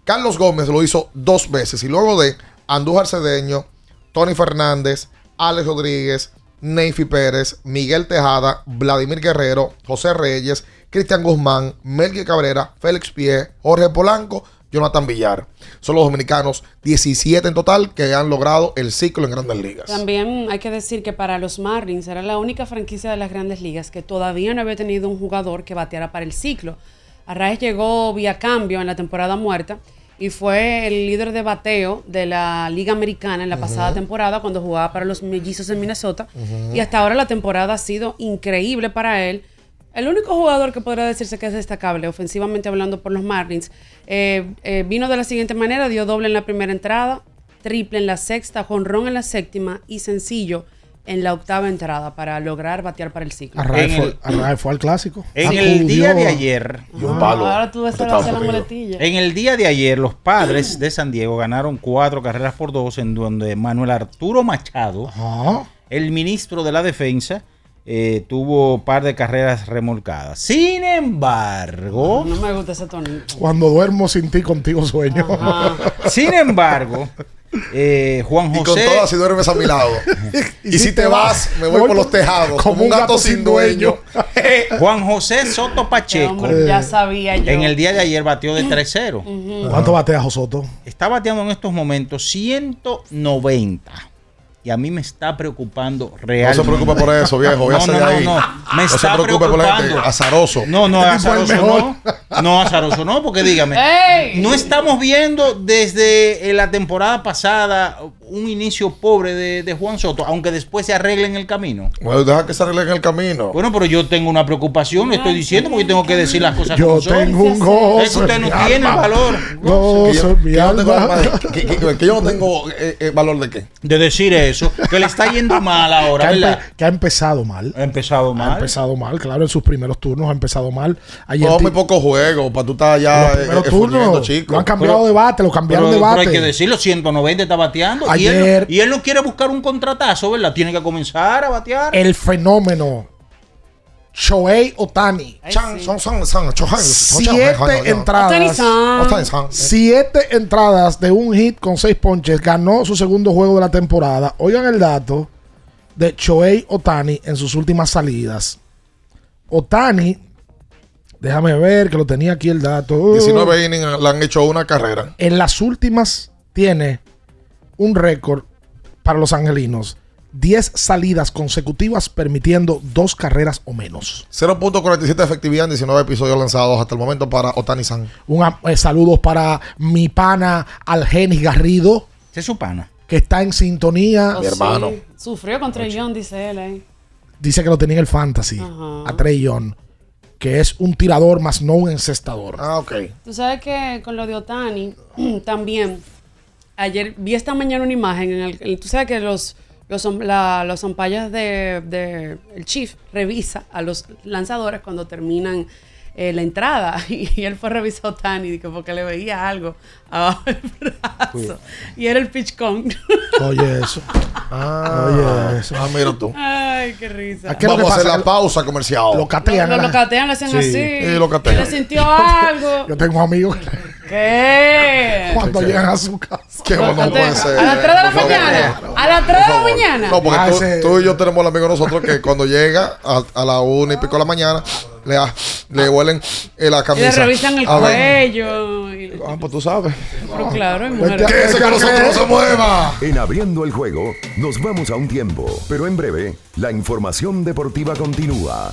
Carlos Gómez lo hizo dos veces. Y luego de Andújar Cedeño, Tony Fernández, Alex Rodríguez, Neyfi Pérez, Miguel Tejada, Vladimir Guerrero, José Reyes, Cristian Guzmán, Melqui Cabrera, Félix Pie, Jorge Polanco, Jonathan Villar. Son los dominicanos 17 en total que han logrado el ciclo en grandes ligas. También hay que decir que para los Marlins era la única franquicia de las grandes ligas que todavía no había tenido un jugador que bateara para el ciclo. Arraez llegó vía cambio en la temporada muerta y fue el líder de bateo de la Liga Americana en la pasada temporada cuando jugaba para los Mellizos en Minnesota. Y hasta ahora la temporada ha sido increíble para él. El único jugador que podría decirse que es destacable, ofensivamente hablando por los Marlins, eh, eh, vino de la siguiente manera, dio doble en la primera entrada, triple en la sexta, jonrón en la séptima y sencillo en la octava entrada para lograr batear para el ciclo. Arraez En fue, el- Arraez fue al clásico. En Acudió- el día de ayer. Ah, ahora tú ves a hacer la muletilla. En el día de ayer, los padres de San Diego ganaron cuatro carreras por dos, en donde Manuel Arturo Machado, el ministro de la Defensa, eh, tuvo par de carreras remolcadas. Sin embargo, No me gusta ese tonito. Cuando duermo sin ti, contigo sueño. sin embargo, eh, Juan Y con José. todas si duermes a mi lado. y si te vas, me voy por los tejados. Como un gato sin dueño. Juan José Soto Pacheco. Hombre, ya sabía yo. En el día de ayer batió de 3-0. Ujú. ¿Cuánto batea Josoto? Está bateando en estos momentos 190. Y a mí me está preocupando realmente. No se preocupe por eso, viejo. No, No, no, no, ahí. no, me no está se preocupe por la gente. preocupando. Azaroso. No, no, Este azaroso no. No, azaroso no, porque dígame, ¡Ey! no estamos viendo desde eh, la temporada pasada un inicio pobre de, de Juan Soto, aunque después se arregle en el camino. Bueno, deja que se arregle en el camino. Bueno, pero yo tengo una preocupación, le estoy diciendo porque tengo que decir las cosas Yo como son. tengo un gozo Es que usted no tiene el alma. valor Gozo Que yo, que, que- que yo no tengo eh, eh, valor de qué. de decir eso, que le está yendo mal que, ahora, ha empe- ¿verdad? que ha empezado mal. Ha empezado Ha mal. empezado mal, claro, en sus primeros turnos ha empezado mal. Ayer ti- muy pocos juegos para tú estar los ya eh, primeros eh, turnos fulmiendo, chico. lo han cambiado Pero- de bate, lo cambiaron Pero, de pero bate. hay que decirlo, 190 está bateando. Y, él, no- y él no quiere buscar un contratazo, ¿verdad? Tiene que comenzar a batear. El fenómeno Shohei Otani. Chan, son, son, son, chojan, son, Siete entradas. Siete entradas de un hit con seis ponches. Ganó su segundo juego de la temporada. Oigan el dato de Shohei Otani en sus últimas salidas. Otani, déjame ver que lo tenía aquí el dato. 19 innings le han hecho una carrera. En las últimas tiene un récord para los angelinos. 10 salidas consecutivas permitiendo dos carreras o menos. 0.47 de efectividad en 19 episodios lanzados hasta el momento para Otani-san. Un am- eh, saludos para mi pana Algenis Garrido, Ese es su pana. que está en sintonía. Oh, Mi hermano. sí. Sufrió contra John, dice él. eh. Dice que lo tenía en el fantasy. Ajá. A Trey Young, que es un tirador más no un encestador. Ah, ok. Tú sabes que con lo de Otani, también, ayer vi esta mañana una imagen en el, el- tú sabes que los los, la- los umpires de, de- el chief revisa a los lanzadores cuando terminan eh, la entrada y, él fue a revisar a Otani dije, porque le veía algo abajo del brazo y era el pitch con Oye, eso. Ah, Oye, eso. ah, mira tú. ay qué risa Aquí- ¿Qué es lo Vamos a hacer la pausa comercial. Lo catean. lo, a lo hacen Sí. así Sí, lo catean. le sintió algo Yo tengo amigos que ¿qué? cuando llegan a su casa. Qué bueno no puede ser. a las 3 de la mañana a las 3 de la mañana No, porque Ah, tú, ese- tú y yo tenemos el amigo nosotros que cuando llega a, a la una y pico de la mañana, le, ha- le huelen eh, la Y camisa. le revisan el A cuello. y- Ah, pues tú sabes. pero claro, a- Que ese que nosotros no se mueva. En abriendo el juego, nos vamos a un tiempo, pero en breve, la información deportiva continúa.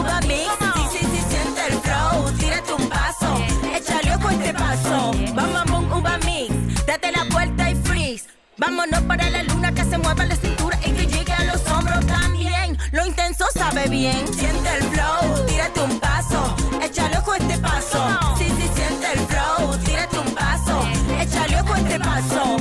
Vámonos para la luna que se mueva la cintura y que llegue a los hombros también. Lo intenso sabe bien. Siente el flow. Tírate un paso. Échale ojo este paso. Sí, sí, siente el flow. Tírate un paso. Échale ojo este paso.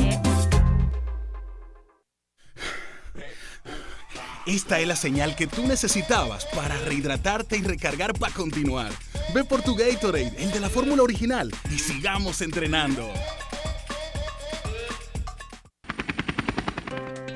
Esta es la señal que tú necesitabas para rehidratarte y recargar para continuar. Ve por tu Gatorade, el de la fórmula original, y sigamos entrenando.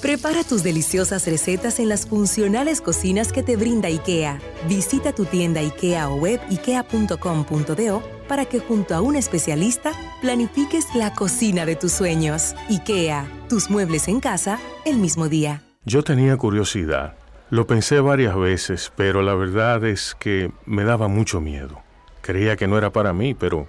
Prepara tus deliciosas recetas en las funcionales cocinas que te brinda IKEA. Visita tu tienda IKEA o web ikea.com.do para que junto a un especialista planifiques la cocina de tus sueños. IKEA, tus muebles en casa el mismo día. Yo tenía curiosidad. Lo pensé varias veces, pero la verdad es que me daba mucho miedo. Creía que no era para mí, pero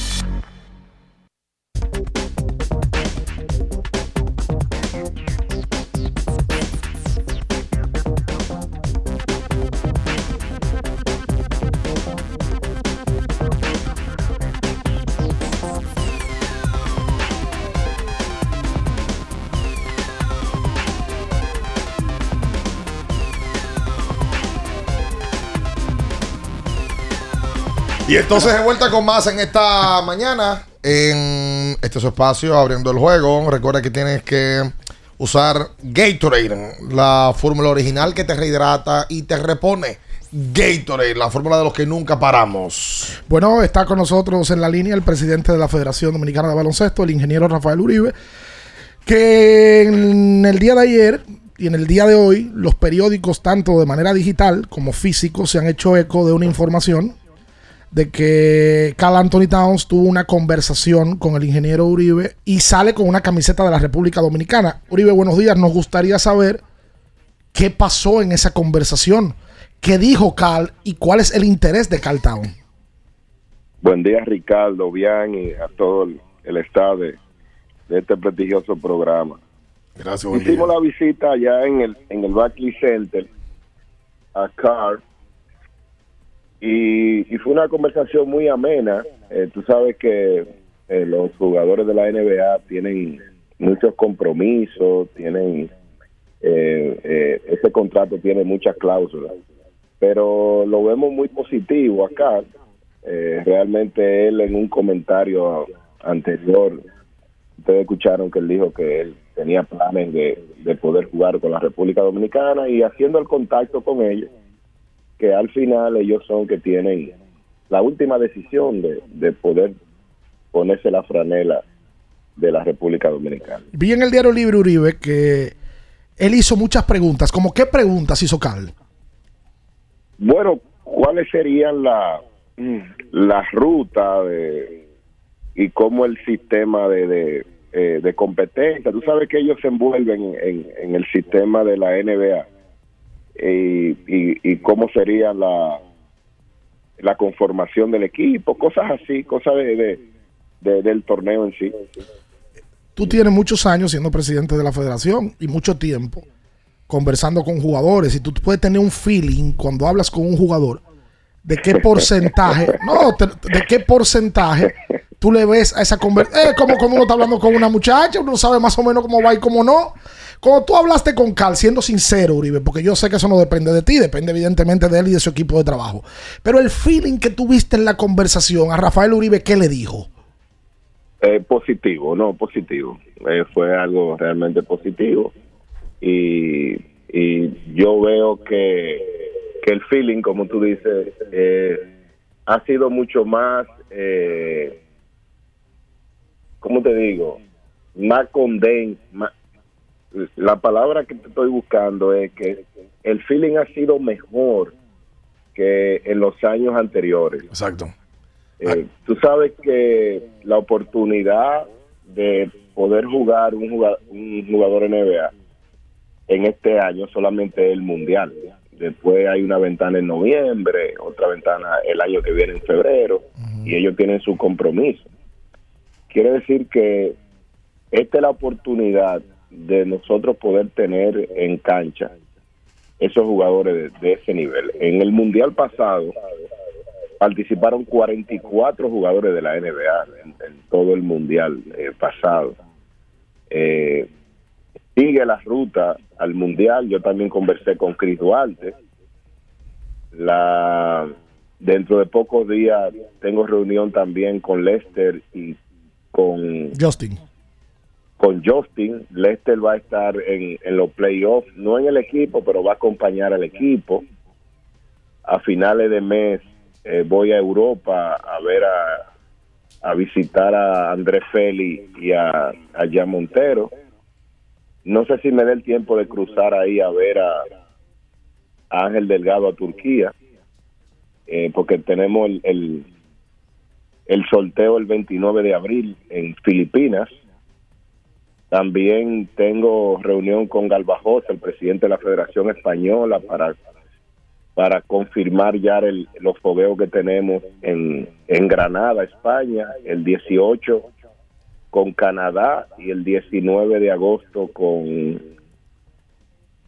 Y entonces de vuelta con más en esta mañana. En este es su espacio, abriendo el juego. Recuerda que tienes que usar Gatorade, la fórmula original que te rehidrata y te repone. Gatorade, la fórmula de los que nunca paramos. Bueno, está con nosotros en la línea el presidente de la Federación Dominicana de Baloncesto, el ingeniero Rafael Uribe, que en el día de ayer y en el día de hoy los periódicos, tanto de manera digital como físico, se han hecho eco de una información de que Carl Anthony Towns tuvo una conversación con el ingeniero Uribe y sale con una camiseta de la República Dominicana. Uribe, buenos días. Nos gustaría saber qué pasó en esa conversación, qué dijo Carl y cuál es el interés de Carl Towns. Buen día, Ricardo, bien y a todo el, el staff de, de este prestigioso programa. Gracias, buen Hicimos la visita allá en el, en el Barclays Center a Carl y, y fue una conversación muy amena. Eh, tú sabes que eh, los jugadores de la NBA tienen muchos compromisos, tienen eh, eh, ese contrato tiene muchas cláusulas, pero lo vemos muy positivo acá. Eh, realmente él en un comentario anterior, ustedes escucharon que él dijo que él tenía planes de, de poder jugar con la República Dominicana y haciendo el contacto con ellos, que al final ellos son que tienen la última decisión de, de poder ponerse la franela de la República Dominicana. Vi en el diario Libre Uribe que él hizo muchas preguntas. ¿Cómo qué preguntas hizo Carl? Bueno, ¿cuáles serían la, la ruta de, y cómo el sistema de, de, eh, de competencia? Tú sabes que ellos se envuelven en, en el sistema de la NBA y, y, y cómo sería la, la conformación del equipo, cosas así, cosas de, de- de- del torneo en sí. Tú tienes muchos años siendo presidente de la federación y mucho tiempo conversando con jugadores y tú puedes tener un feeling cuando hablas con un jugador de qué porcentaje, no, te- de qué porcentaje tú le ves a esa conversación. Es como cuando uno está hablando con una muchacha, uno sabe más o menos cómo va y cómo no. Cuando tú hablaste con Carl, siendo sincero, Uribe, porque yo sé que eso no depende de ti, depende evidentemente de él y de su equipo de trabajo. Pero el feeling que tuviste en la conversación a Rafael Uribe, ¿qué le dijo? Eh, positivo, no, positivo. Eh, fue algo realmente positivo. Y, y yo veo que, que el feeling, como tú dices, eh, ha sido mucho más, eh, ¿cómo te digo? Más conden, más- la palabra que te estoy buscando es que el feeling ha sido mejor que en los años anteriores. Exacto. Eh, tú sabes que la oportunidad de poder jugar un jugador, un jugador NBA en este año solamente es el mundial. Después hay una ventana en noviembre, otra ventana el año que viene en febrero, y ellos tienen su compromiso. Quiere decir que esta es la oportunidad de nosotros poder tener en cancha esos jugadores de, ese nivel. En el mundial pasado participaron 44 jugadores de la NBA en, todo el mundial eh, pasado. Eh, sigue la ruta al mundial. Yo también conversé con Chris Duarte. La dentro de pocos días tengo reunión también con Lester y con Justin. con Justin. Lester va a estar en, en los playoffs, no en el equipo, pero va a acompañar al equipo. A finales de mes eh, voy a Europa a ver a, a visitar a Andrés Feli y a, a Jan Montero. No sé si me dé el tiempo de cruzar ahí a ver a, a Ángel Delgado a Turquía, eh, porque tenemos el, el, el sorteo el 29 de abril en Filipinas. También tengo reunión con Galvajosa, el presidente de la Federación Española, para, para confirmar ya el- los fogueos que tenemos en, en Granada, España, el 18 con Canadá y el 19 de agosto con,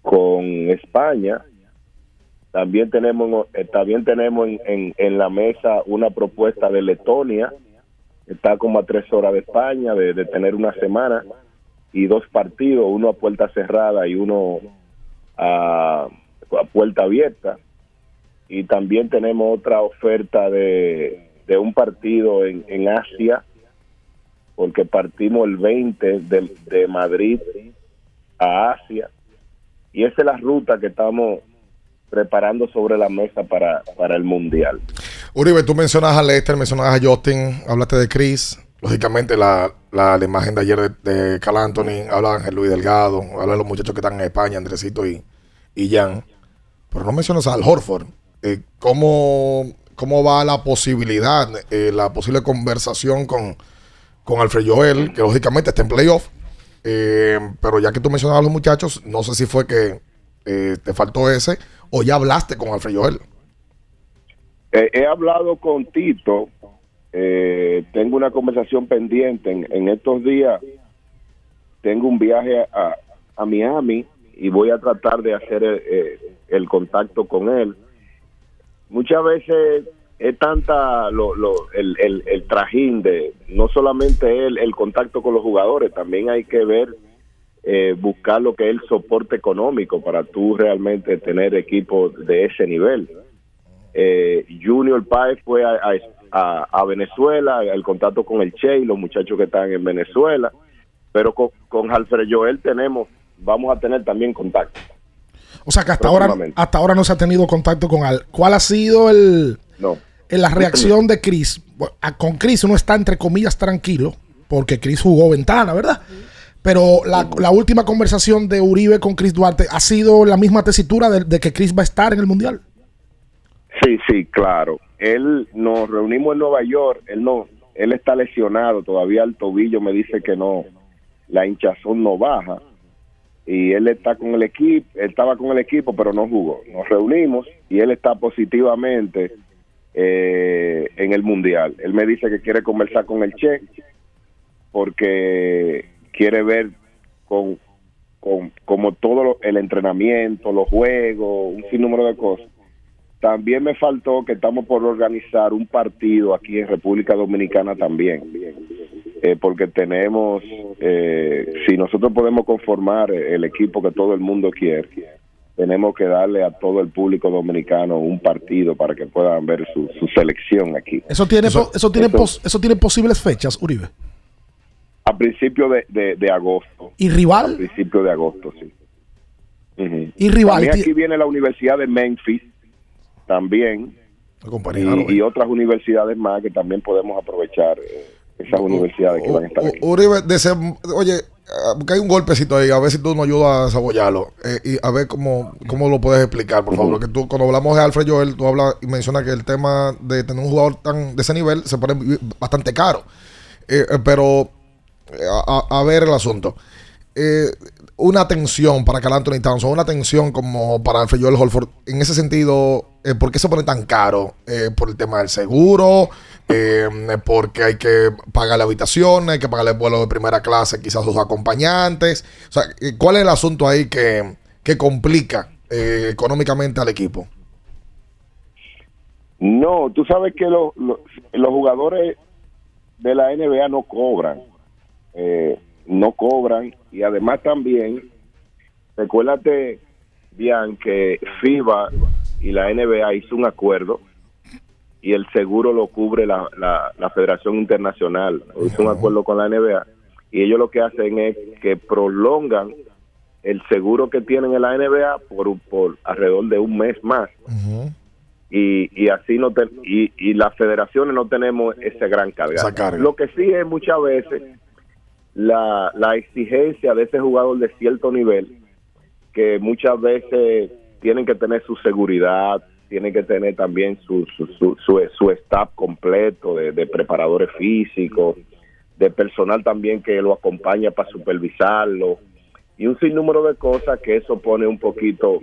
con España. También tenemos, eh, también tenemos en, en, la mesa una propuesta de Letonia, está como a tres horas de España, de, de tener una semana y dos partidos, uno a puerta cerrada y uno a, a puerta abierta. Y también tenemos otra oferta de, de un partido en, en Asia, porque partimos el 20 de, de Madrid a Asia. Y esa es la ruta que estamos preparando sobre la mesa para, para el Mundial. Uribe, tú mencionas a Lester, mencionas a Justin, hablaste de Chris. Lógicamente, la, la, imagen de ayer de, de Cal Anthony, habla Ángel Luis Delgado, habla de los muchachos que están en España, Andresito y, y Jan. Pero no mencionas al Horford. Eh, ¿cómo, ¿Cómo va la posibilidad, eh, la posible conversación con, con Alfred Joel, que lógicamente está en playoff? Eh, pero ya que tú mencionabas a los muchachos, no sé si fue que eh, te faltó ese o ya hablaste con Alfred Joel. Eh, he hablado con Tito, eh, tengo una conversación pendiente. En, estos días tengo un viaje a, a Miami y voy a tratar de hacer el, eh, el contacto con él. Muchas veces es tanta lo, lo- el, el, el trajín de no solamente el, el contacto con los jugadores, también hay que ver, eh, buscar lo que es el soporte económico para tú realmente tener equipos de ese nivel. Eh, Junior Páez fue a, a- a- Venezuela, el contacto con el Che y los muchachos que están en Venezuela, pero con, con Alfred Joel tenemos, vamos a tener también contacto. O sea que hasta ahora, hasta ahora no se ha tenido contacto con Al. ¿Cuál ha sido el, No. en la reacción de Chris? Bueno, con Chris uno está entre comillas tranquilo, porque Chris jugó ventana, ¿verdad? Pero la, la última conversación de Uribe con Chris Duarte ha sido la misma tesitura de, de que Chris va a estar en el Mundial. Sí, sí, claro. Él nos reunimos en Nueva York, él no, él está lesionado, todavía el tobillo me dice que no, la hinchazón no baja y él está con el equipo, él estaba con el equipo pero no jugó. Nos reunimos y él está positivamente eh, en el mundial. Él me dice que quiere conversar con el Che porque quiere ver con, con como todo lo- el entrenamiento, los juegos, un sinnúmero de cosas. También me faltó que estamos por organizar un partido aquí en República Dominicana también, eh, porque tenemos, eh, si nosotros podemos conformar el equipo que todo el mundo quiere, tenemos que darle a todo el público dominicano un partido para que puedan ver su, su selección aquí. Eso tiene, po- eso, tiene, eso- pos- eso tiene posibles fechas, Uribe. A principios de, de, de agosto. ¿Y rival? A principios de agosto, sí. Ujú. ¿Y rival? También aquí viene la Universidad de Memphis, también. Y, y otras universidades más que también podemos aprovechar eh, esas universidades que van a estar aquí. Uribe, oye, ah, porque hay un golpecito ahí, a ver si tú nos ayudas a saborearlo eh, y a ver cómo, cómo lo puedes explicar, por favor. Que tú, cuando hablamos de Alfred Joel, tú hablas y mencionas que el tema de tener un jugador tan de ese nivel se pone bastante caro. Eh, eh, pero, a, ver el asunto. Eh, una atención para Cal Anthony una atención como para Alfred Holford, en ese sentido, eh, ¿por qué se pone tan caro? Eh, ¿Por el tema del seguro? Eh, porque hay que pagar la habitación, hay que pagar el vuelo de primera clase, quizás sus acompañantes. O sea, ¿cuál es el asunto ahí que, que complica económicamente al equipo? No, tú sabes que los, los jugadores de la NBA no cobran. Eh, no cobran y además también, recuérdate, bien que FIBA y la NBA hizo un acuerdo y el seguro lo cubre la, la, la Federación Internacional. Hizo un acuerdo con la NBA y ellos lo que hacen es que prolongan el seguro que tienen en la NBA por, por alrededor de un mes más. y, y así no te- y, y las federaciones no tenemos ese gran carga. Lo que sí es muchas veces la, la exigencia de ese jugador de cierto nivel, que muchas veces tienen que tener su seguridad, tienen que tener también su, su, su, su, su staff completo de, de preparadores físicos, de personal también que lo acompaña para supervisarlo y un sinnúmero de cosas que eso pone un poquito,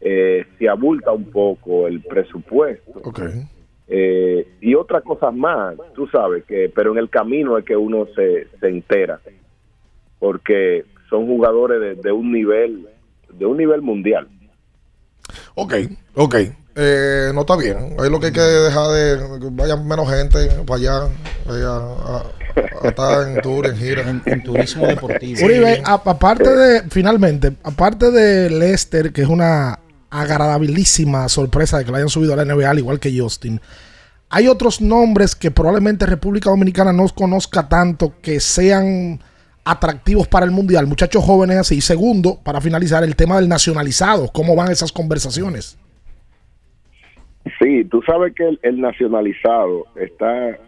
eh, se abulta un poco el presupuesto. Eh, y otras cosas más, tú sabes que, pero en el camino es que uno se, se entera, porque son jugadores de, de un nivel, de un nivel mundial. Ok, ok. Eh, no está bien. Ahí lo que hay que dejar de que vaya menos gente para allá, allá a, a estar en tour, en gira. En, turismo deportivo. Uribe, a- aparte de, finalmente, aparte de Lester, que es una agradabilísima sorpresa de que lo hayan subido a la NBA, al igual que Justin, hay otros nombres que probablemente República Dominicana no conozca tanto que sean atractivos para el Mundial, muchachos jóvenes así. Y segundo, para finalizar, el tema del nacionalizado, ¿cómo van esas conversaciones? Sí, tú sabes que el, el nacionalizado está.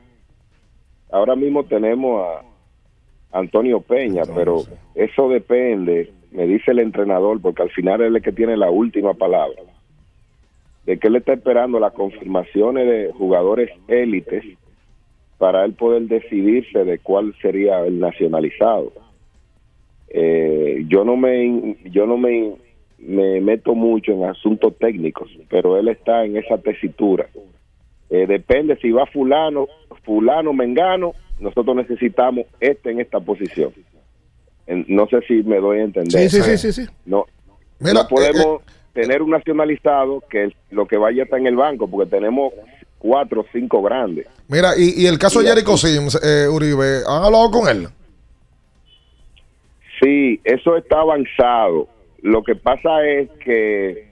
Ahora mismo tenemos a Antonio Peña, pero eso depende, me dice el entrenador, porque al final él es el que tiene la última palabra, de que él está esperando las confirmaciones de jugadores élites para él poder decidirse de cuál sería el nacionalizado. Eh, yo no me yo no me, me meto mucho en asuntos técnicos, pero él está en esa tesitura. Eh, depende si va fulano, fulano, mengano, nosotros necesitamos este en esta posición. No sé si me doy a entender. Sí, sí, sí, sí, sí. No, Mira, no podemos tener un nacionalizado que lo que vaya está en el banco, porque tenemos cuatro o cinco grandes. Mira, y, y el caso de Jericho Sims, eh, Uribe, ¿han hablado con él? Sí, eso está avanzado. Lo que pasa es que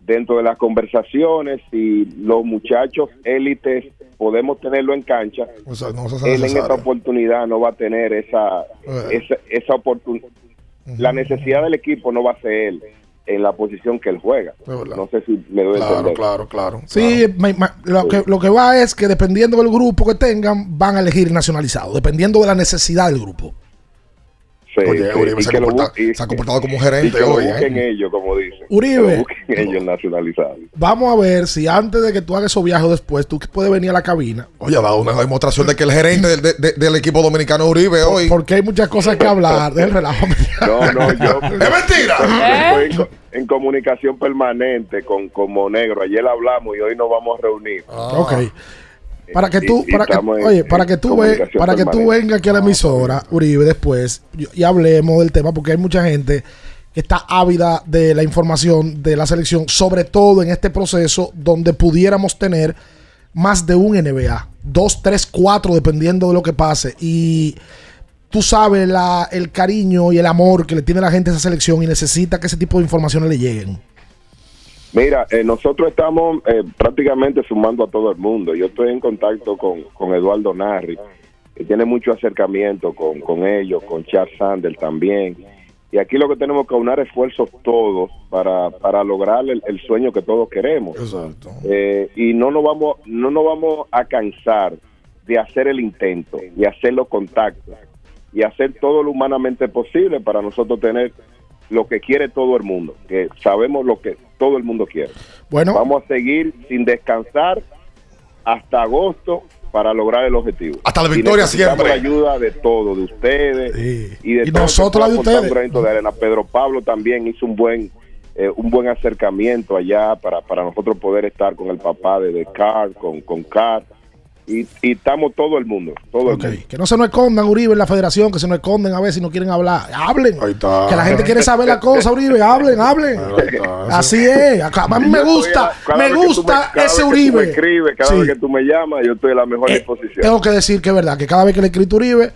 dentro de las conversaciones, si los muchachos élites podemos tenerlo en cancha, O sea, no se hace él en esta oportunidad no va a tener esa, esa, esa oportunidad. La necesidad del equipo no va a ser él en la posición que él juega. No sé si me doy Claro, entender. claro, claro. Sí, me- me- lo, que, lo que va es que dependiendo del grupo que tengan, van a elegir nacionalizado, dependiendo de la necesidad del grupo. Sí, Oye, sí, Uribe se, que lo ha comportado como un y gerente lo hoy. busquen ¿eh? ellos, como dicen. Uribe. Que lo busquen ellos nacionalizados. Vamos a ver si antes de que tú hagas esos viajes después, tú puedes venir a la cabina. Oye, ha dado una demostración de que el gerente del, de- de- del equipo dominicano es Uribe hoy. Porque hay muchas cosas que hablar del relajo. No, no, yo. ¡Es mentira! Estoy en, co- en comunicación permanente con, con Monegro. Ayer hablamos y hoy nos vamos a reunir. Ok. Para que tú, y para que, en- oye, para que tú ve, para que tú vengas aquí a la emisora, Uribe, después y, y hablemos del tema, porque hay mucha gente que está ávida de la información de la selección, sobre todo en este proceso donde pudiéramos tener más de un NBA, dos, tres, cuatro, dependiendo de lo que pase. Y tú sabes la, el cariño y el amor que le tiene la gente a esa selección y necesita que ese tipo de informaciones le lleguen. Mira, eh, nosotros estamos eh, prácticamente sumando a todo el mundo. Yo estoy en contacto con, con Eduardo Narri, que tiene mucho acercamiento con, con ellos, con Charles Sanders también. Y aquí lo que tenemos que aunar esfuerzos todos para, para lograr el, el sueño que todos queremos. Exacto. Eh, y no nos vamos no nos vamos a cansar de hacer el intento y hacer los contactos y hacer todo lo humanamente posible para nosotros tener lo que quiere todo el mundo, que sabemos lo que todo el mundo quiere. Bueno. Vamos a seguir sin descansar hasta agosto para lograr el objetivo. Hasta la Y victoria necesitamos siempre. la ayuda de todos, de ustedes y de Y todos nosotros la de ustedes. de arena. Pedro Pablo también hizo un buen eh, un buen acercamiento allá para, para nosotros poder estar con el papá de, de con, con Carr. Y, y estamos todo el mundo, todo el mundo. Que no se nos escondan, Uribe, en la federación, que se nos escondan a ver si no quieren hablar. Hablen. está. Que la gente quiere saber la cosa, Uribe. Hablen, hablen. Así es. Acá- A mí me gusta, a- me gusta ese Uribe. escribes, cada Sí. vez que tú me llamas, yo estoy a la mejor disposición. Tengo que decir que es verdad, que cada vez que le he escrito Uribe,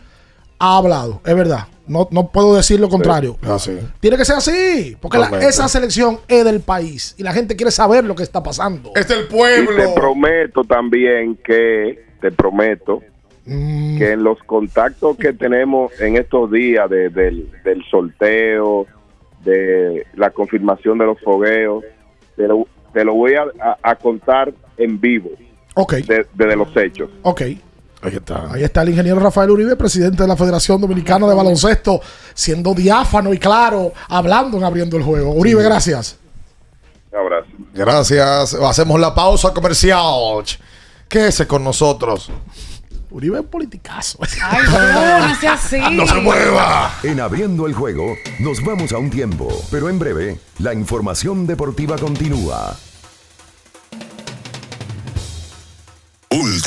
ha hablado. Es verdad. No, no puedo decir lo contrario. Así. Tiene que ser así. Porque la- esa selección es del país. Y la gente quiere saber lo que está pasando. Es del Y te prometo también que, te prometo, que en los contactos que tenemos en estos días de- del, del sorteo, de la confirmación de los fogueos, te, lo- te lo voy a, a- a contar en vivo. Ok. de- Desde los hechos. Ok. Ahí está. Ahí está el ingeniero Rafael Uribe, presidente de la Federación Dominicana de Baloncesto, siendo diáfano y claro, hablando en abriendo el juego. Uribe, gracias. Un abrazo. Gracias. Hacemos la pausa comercial. Quédese con nosotros. Uribe es politicazo. Ay, no, no sea así. No se mueva. En abriendo el juego, nos vamos a un tiempo, pero en breve, la información deportiva continúa.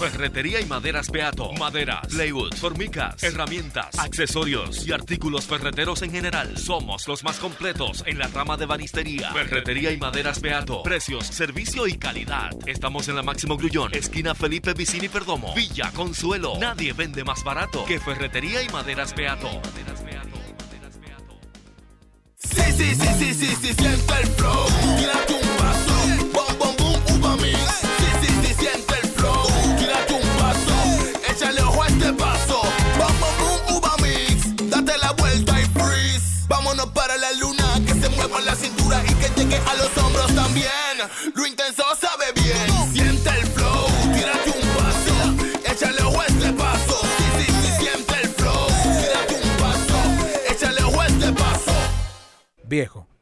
Ferretería y maderas Beato. Maderas, plywood, formicas, herramientas, accesorios y artículos ferreteros en general. Somos los más completos en la rama de banistería. Ferretería y maderas Beato. Precios, servicio y calidad. Estamos en la Máximo Grullón, esquina Felipe Vicini Perdomo. Villa Consuelo. Nadie vende más barato que Ferretería y maderas Beato. Sí, sí, sí, sí, sí, sí, siente el flow. Tírate un uva mix. Para la luna. Que se mueva la cintura y que llegue a los hombros también. Lo intenso sabe bien. Siente el flow. Tírate un paso. Échale a este paso. Sí, sí, sí, siente el flow. Tírate un paso. Échale a este paso. Viejo,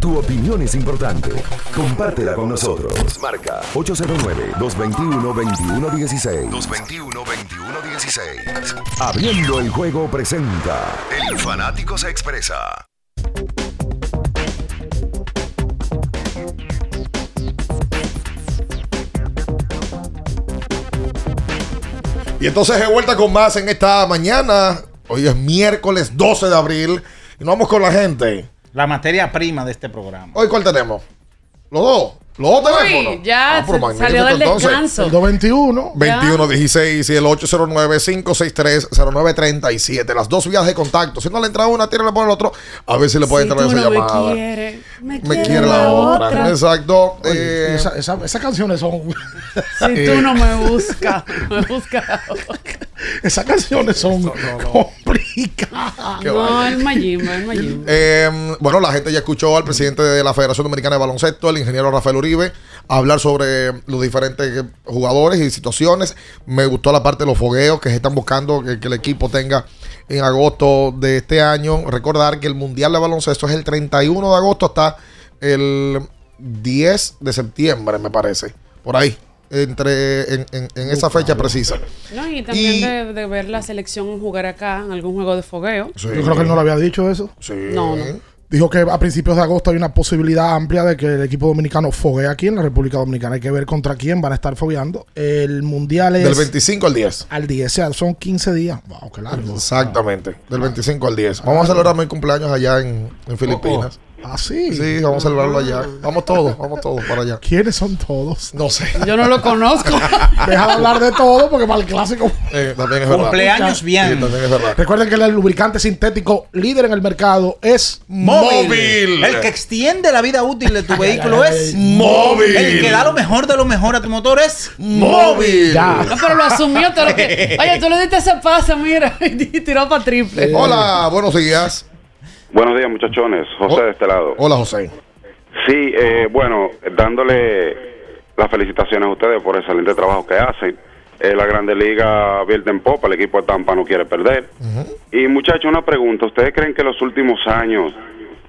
Tu opinión es importante. Compártela con nosotros. Marca 809-221-2116. 221-2116. Abriendo el juego presenta. El fanático se expresa. Y entonces de vuelta con más en esta mañana. Hoy es miércoles 12 de abril. Y nos vamos con la gente. La materia prima de este programa. Hoy, ¿cuál tenemos? Los dos. Los dos Uy, teléfonos. ya Ah, pero salió del entonces. descanso. El 221. 2116 y el 809-563-0937. Las dos vías de contacto. Si no le entra una, tírale por el otro. A ver si le puede Si entrar tú esa no llamada. me quieres, me, Me quiere la otra. Exacto. Oye, Eh, esa- esa- esas canciones son. Si tú no me buscas, me busca. esas canciones son complicadas. No, el Mayimba, el Mayimba. Eh, bueno, la gente ya escuchó al presidente de la Federación Dominicana de Baloncesto, el ingeniero Rafael Uribe, hablar sobre los diferentes jugadores y situaciones. Me gustó la parte de los fogueos que se están buscando que, que el equipo tenga en agosto de este año. Recordar que el Mundial de Baloncesto es el 31 de agosto hasta el 10 de septiembre, me parece. Por ahí. Entre en, en- en esa fecha precisa. No, y también Y- de, de ver la selección jugar acá en algún juego de fogueo. Yo creo que él no lo había dicho eso. No, no. Dijo que a principios de agosto hay una posibilidad amplia de que el equipo dominicano foguee aquí en la República Dominicana. Hay que ver contra quién van a estar fogueando. El mundial es. Del 25 al 10. Al 10, o sea, son 15 días. Wow, qué largo. Exactamente, del 25 al 10. Vamos a celebrar mi cumpleaños allá en, en Filipinas. Ah, sí. Sí, vamos a celebrarlo allá. Vamos todos, vamos todos para allá. ¿Quiénes son todos? No sé. Yo no lo conozco. Deja de hablar de todo porque para el clásico. Eh, también es verdad. Cumpleaños bien. Sí, también es verdad. Recuerden que el lubricante sintético líder en el mercado es Móvil. El que extiende la vida útil de tu vehículo es Móvil. El que da lo mejor de lo mejor a tu motor es Móvil. Ya. No, pero lo asumió todo lo que. Oye, tú le diste ese paso, mira, y tiró para triple. Hola, buenos días. Buenos días, muchachones. José de este lado. Hola, José. Sí, eh, bueno, dándole las felicitaciones a ustedes por el excelente trabajo que hacen. Eh, la Grande Liga vierte en popa, el equipo de Tampa no quiere perder. Y muchachos, una pregunta. ¿Ustedes creen que los últimos años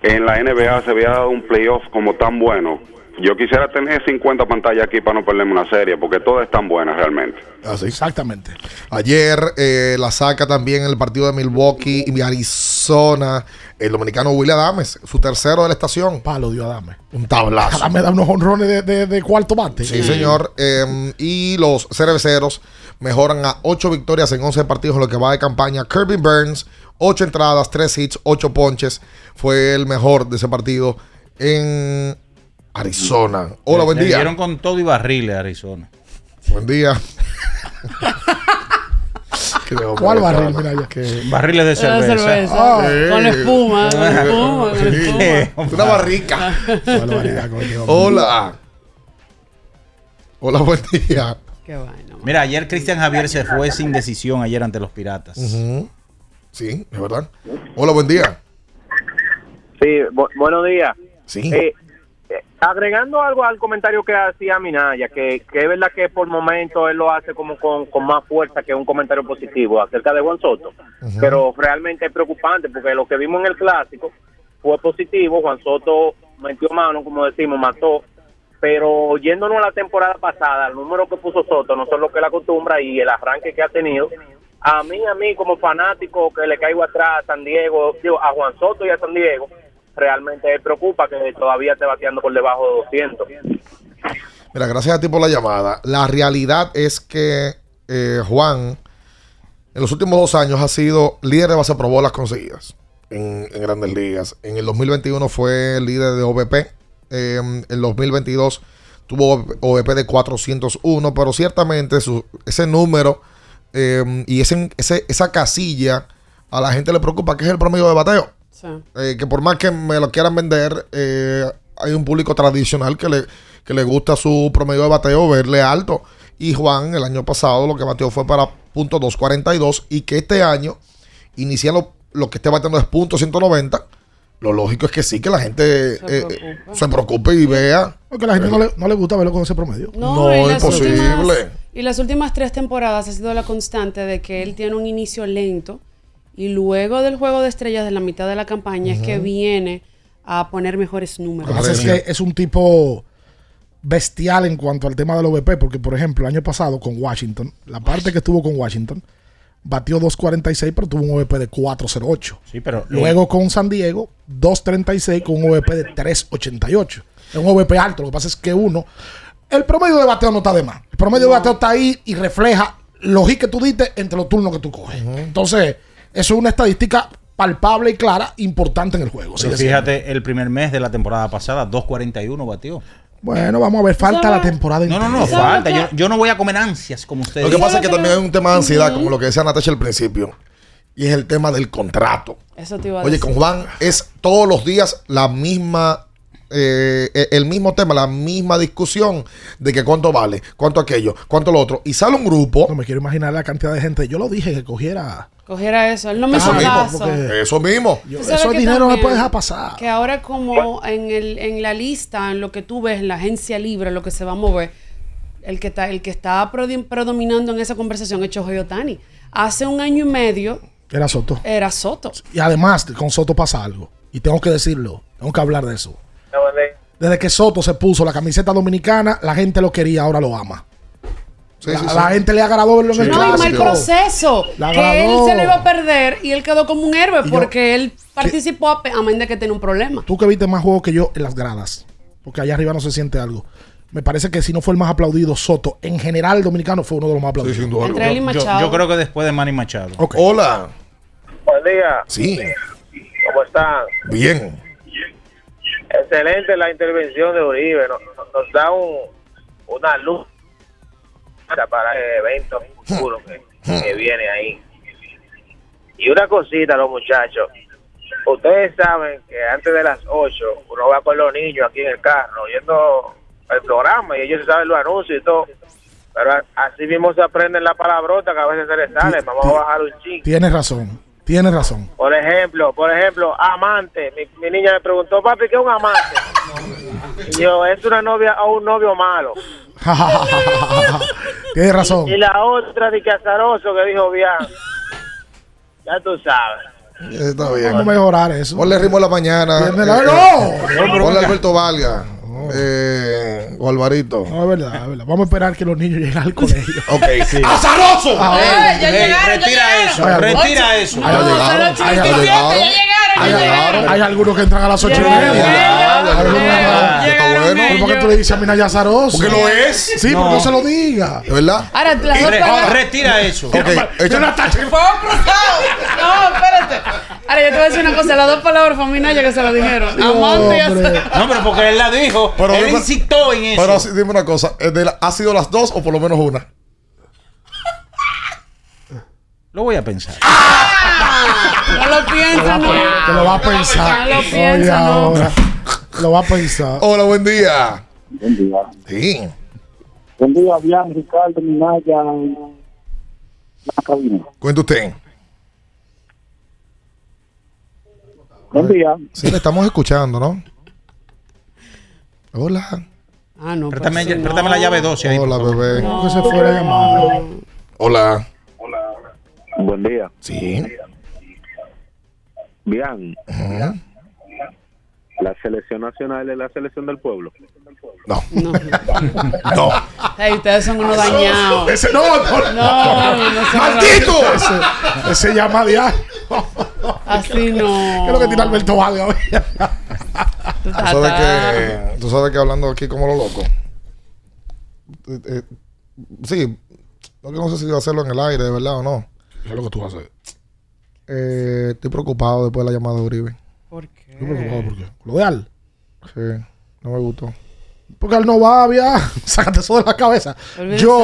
en la NBA se había dado un playoff como tan bueno? Yo quisiera tener 50 pantallas aquí para no perderme una serie, porque todas están buenas realmente. Así. Exactamente. Ayer eh, la saca también en el partido de Milwaukee y Arizona. El dominicano William Adames, su tercero de la estación. Palo dio Adame. Un tablazo. Adame da unos honrones de, de, de cuarto bate. Sí, señor. Eh, y los cerveceros mejoran a 8 victorias en 11 partidos en lo que va de campaña. Kirby Burns, 8 entradas, 3 hits, 8 ponches. Fue el mejor de ese partido en Arizona. Hola, buen día. dieron con todo y barriles Arizona. Buen día. ¿Cuál barril? Mira ya. Que- Barriles de cerveza. cerveza. Ah. con espuma, con espuma, con espuma. Una barrica. Hola. Hola, buen día. Qué vaina. Mira, ayer Cristian Javier se fue sin decisión ayer ante los Piratas. Sí, es verdad. Hola, buen día. Sí, bu- buenos días. Sí. Eh, agregando algo al comentario que hacía Minaya, que, que es verdad que por momentos él lo hace como con, con más fuerza que un comentario positivo acerca de Juan Soto, pero realmente es preocupante porque lo que vimos en el clásico fue positivo, Juan Soto metió mano, como decimos, mató, pero yéndonos a la temporada pasada, el número que puso Soto no son lo que él acostumbra y el arranque que ha tenido, a mí, a mí como fanático que le caigo atrás a San Diego, digo, a Juan Soto y a San Diego, realmente preocupa que todavía esté bateando por debajo de 200. Mira, gracias a ti por la llamada. La realidad es que eh, Juan, en los últimos dos años, ha sido líder de base pro bolas conseguidas en, grandes ligas. En el 2021 fue líder de OVP. Eh, en el 2022 tuvo OVP de 401, pero ciertamente su- ese número eh, y ese, ese- esa casilla a la gente le preocupa, que es el promedio de bateo. Sí. Eh, que por más que me lo quieran vender, eh, hay un público tradicional que le, que le gusta su promedio de bateo, verle alto. Y Juan, el año pasado, lo que bateó fue para punto .242 y que este año inicia lo, que esté bateando es punto .190. Lo lógico es que sí, que la gente Se eh, preocupa. se preocupe y vea. Porque a la gente no le, no le gusta verlo con ese promedio. No, las imposible. últimas- y las últimas tres temporadas ha sido la constante de que él tiene un inicio lento y luego del juego de estrellas de la mitad de la campaña es que viene a poner mejores números. Lo que pasa es que es un tipo bestial en cuanto al tema del OVP, porque por ejemplo, el año pasado con Washington, la parte que estuvo con Washington, batió 2.46, pero tuvo un OVP de 4.08. Sí, pero. Luego con San Diego, 2.36 con un OVP de 3.88. Es un OVP alto, lo que pasa es que uno, el promedio de bateo no está de más. El promedio de bateo está ahí y refleja los hits que tú diste entre los turnos que tú coges. Entonces, eso es una estadística palpable y clara, importante en el juego. Pero siendo. fíjate, el primer mes de la temporada pasada, 2.41 batió. Bueno, vamos a ver, falta la temporada No, no, no, falta. Yo, yo no voy a comer ansias como ustedes. Lo que pasa es que también hay un tema de ansiedad, como lo que decía Natasha al principio, y es el tema del contrato. Eso te iba a Oye, decir. con Juan es todos los días la misma, eh, eh, el mismo tema, la misma discusión de que cuánto vale, cuánto aquello, cuánto lo otro. Y sale un grupo. No me quiero imaginar la cantidad de gente. Yo lo dije que cogiera. Cogiera eso. Él no me Eso hizo mismo, caso. Eso mismo. Yo- ¿Tú sabes eso dinero no también- puede dejar pasar. Que ahora como en, el, en la lista, en lo que tú ves, en la agencia libre, lo que se va a mover, el que está, el que está predominando en esa conversación es Chohei Otani. Hace un año y medio Era Soto. era Soto. Y además, con Soto pasa algo. Y tengo que decirlo. Tengo que hablar de eso. Desde que Soto se puso la camiseta dominicana, la gente lo quería, ahora lo ama. La, sí, la sí. gente le agradó verlo en el No, y mal proceso. La que él se le iba a perder y él quedó como un héroe yo- porque él participó a, menos de que tenía un problema. Tú que viste más juegos que yo en las gradas. Porque allá arriba no se siente algo. Me parece que si no fue el más aplaudido, Soto, en general el dominicano fue uno de los más aplaudidos. Entre él y Yo, Machado. yo creo que después de Manny Machado. Hola. Buen día. Sí. ¿Cómo están? Bien. Excelente la intervención de Uribe. Nos, nos da un, una luz para el evento futuro que, que viene ahí. Y una cosita, los muchachos. Ustedes saben que antes de las 8 uno va con los niños aquí en el carro oyendo el programa y ellos saben los anuncios y todo. Pero así mismo se aprenden la palabrota que a veces se les sale. Vamos a bajar un chico. Tienes razón. Tienes razón. Por ejemplo, por ejemplo, amante. Mi, mi niña me preguntó, papi, ¿qué es un amante? Y yo, es una novia o un novio malo. Tienes razón. Y la otra de que azaroso que dijo bien. Ya tú sabes. Eh, Está bien. Vamos a mejorar eso. Ponle ritmo en la mañana. Eh, la- eh, ¡No! Ponle Alberto Valga. Eh, o Alvarito. No, es verdad, es verdad. Vamos a esperar que los niños lleguen al colegio. Ok, sí. ¡Azaroso! Ah, Ah, ya llegaron, retira ya eso, llegaron. retira eso. Ah, ya llegaron, Hay- ya llegaron. hay- Ya llegaron. Hay algunos que entran a las ocho y media. llegaron, Algunos llegaron. entran- Está bueno. ¿Pero ¿Por qué tú le dices a Mina Yazaroso? Porque lo es. Sí, pero No. no se lo diga. ¿De verdad? Ahora, Retira eso. Ok, echa- ¡Fuego cruzado! No, espérate. Ahora, yo te voy a decir una cosa. Las dos palabras fue Minaya que se lo dijeron. Amante y. No, pero porque él la dijo. Pero él dime- insistió en eso. Pero sí, dime una cosa. ¿es de la- ¿Ha sido las dos o por lo menos una? Lo voy a pensar. No lo piensa, no. Que lo va a pensar. No lo Oye, piensa, no. ahora. Lo va a pensar. Hola, buen día. Buen día. Sí. Buen día, Bian, Ricardo, Minaya, la cabina. Cuenta usted. Buen día. Sí, le estamos escuchando, ¿no? Hola. Ah, no. Préstame, préstame la llave 12 ahí. Hola, bebé. Que se fue la llamada. Hola. Buen día. Sí. Bien. La selección nacional es la selección del pueblo. No. No. No. Ey, ustedes son unos dañados. Ese no, no, No, no son ¡Maldito! Ese, ese llama diario. Así no. ¿Qué es lo que tiene Alberto Valga hoy? Tú sabes que, tú sabes que hablando aquí como lo loco. Eh, eh, sí, no, que no sé si voy a hacerlo en el aire, de verdad o no. ¿Qué es lo que tú vas a hacer? Eh, estoy preocupado después de la llamada de Uribe. ¿Por qué? Estoy preocupado por qué. ¿Lo de Al? Sí, no me gustó. Porque Al no va, via. Sácate eso de la cabeza. Yo.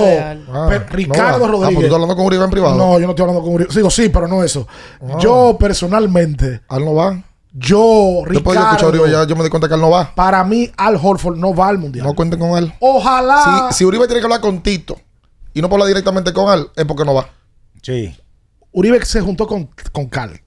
Ah, Ricardo no. Ah, pues Rodríguez. tú estás hablando con Uribe en privado. No, yo no estoy hablando con Uribe. Digo, sí, pero no eso. Ah. Yo personalmente, Al no va. yo, Después de escuchar a Ricardo, Uribe ya yo me di cuenta que él no va. para mí, Al Horford no va al mundial. No cuenten con él. Ojalá. Si, si Uribe tiene que hablar con Tito y no hablar directamente con él, es porque no va. Sí. Uribe se juntó con, con Cal.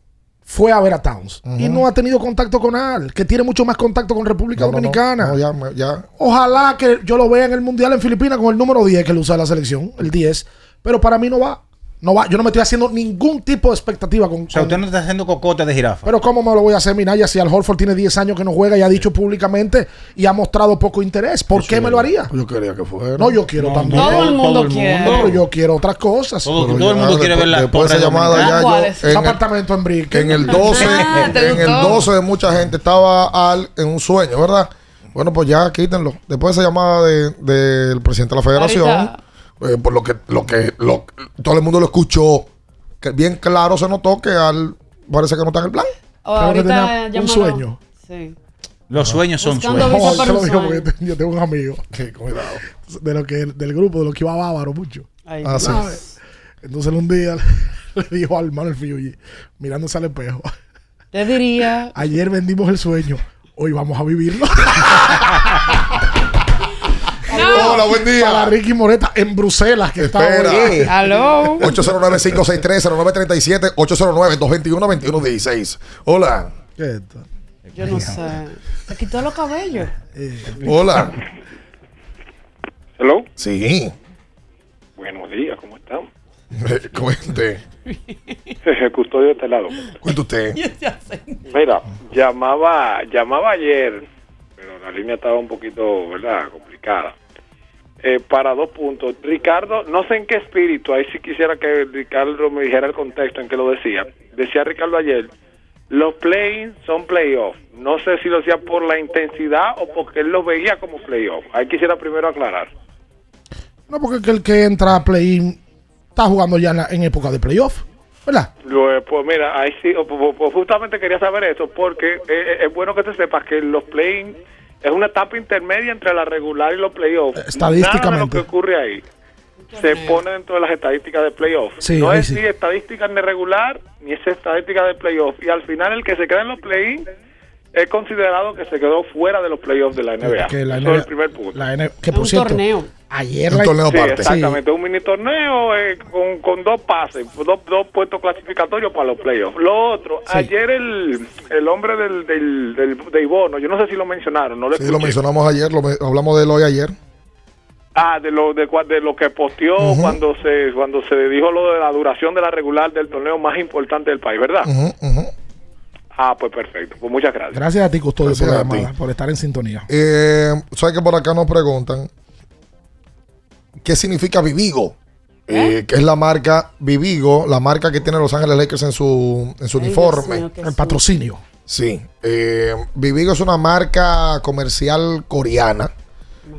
Fue a ver a Towns. Y no ha tenido contacto con Al, que tiene mucho más contacto con República No, no, no. Dominicana. No, ya, me- ya. Ojalá que yo lo vea en el Mundial en Filipinas con el número 10 que le usa la selección, el 10. Pero para mí no va. No va. Yo no me estoy haciendo ningún tipo de expectativa con. O sea, con- usted no está haciendo cocote de jirafa. Pero ¿cómo me lo voy a hacer, Minaya, si Al Horford tiene 10 años que no juega y ha dicho públicamente y ha mostrado poco interés? ¿Por qué me lo haría? Yo quería que fuera. No, yo quiero también. Todo el mundo quiere. No, pero yo quiero otras cosas. Todo, el mundo quiere ver después- la Después de esa llamada ya yo. ¿Cuáles? En el, apartamento en Brick. en el 12, Ah, ¿te en el gustó? 12 de mucha gente estaba al en un sueño, ¿verdad? Bueno, pues ya quítenlo. Después de esa llamada de- del presidente de la federación, Ahorita- eh, por lo que, lo que lo- todo el mundo lo escuchó, que bien claro se notó que al parece que no está en el plan. O Creo que ahorita tenía un sueño. Sí. Los sueños son Buscando sueños. Oh, te lo digo porque yo tengo un amigo que, cuidado, de lo que, del grupo de los que iba a Bávaro mucho. Ay, Ah. Entonces un día le dijo al hermano el Fiuyi, mirándose al espejo, Te diría. ayer vendimos el sueño, hoy vamos a vivirlo. Hola, buen Para día. Ricky Moreta en Bruselas, que está hoy. Aló. 809-563-0937, 809-221-2116. Hola. ¿Qué esto? Yo no sé. Se quitó los cabellos. Hola. Hello. Sí. Buenos días, ¿cómo están? Cuente. El custodio de este lado. Cuente usted. Mira, llamaba, llamaba ayer, pero la línea estaba un poquito, ¿verdad? Complicada. Eh, para dos puntos. Ricardo, no sé en qué espíritu, ahí sí quisiera que Ricardo me dijera el contexto en que lo decía. Decía Ricardo ayer, los play son playoff. No sé si lo decía por la intensidad o porque él lo veía como playoff. Ahí quisiera primero aclarar. No, porque el que entra a play está jugando ya en, la- en época de playoff. ¿Verdad? Lo- Pues mira, ahí sí, pues, pues, justamente quería saber eso, porque eh, eh, es bueno que te sepas que los play es una etapa intermedia entre la regular y los playoffs. Estadísticamente. Nada de lo que ocurre ahí se pone dentro de las estadísticas de playoffs. Sí, no es sí. ni estadísticas de regular ni es estadística de playoffs. Y al final el que se queda en los play es considerado que se quedó fuera de los playoffs de la NBA. Que la Eso NBA es el primer punto. la N- que por cierto, ayer Un torneo Sí, exactamente, un mini torneo eh, con, con dos pases, dos, dos puestos clasificatorios para los playoffs. Lo otro, Sí. ayer el, el hombre del, del, del, de Ibono, yo no sé si lo mencionaron, no lo Sí, lo mencionamos ayer, lo hablamos de él hoy ayer. Ah, de lo de, de lo que posteó cuando se cuando se dijo lo de la duración de la regular del torneo más importante del país, ¿verdad? Ah, pues perfecto. Pues muchas gracias. Gracias a ti, Custodio, Gracias por la llamada, por estar en sintonía. Eh, ¿Sabes que por acá nos preguntan qué significa Vivigo? Eh, que es la marca Vivigo, la marca que tiene Los Ángeles Lakers en su, en su Ay, uniforme. El patrocinio. Sí. eh, Vivigo es una marca comercial coreana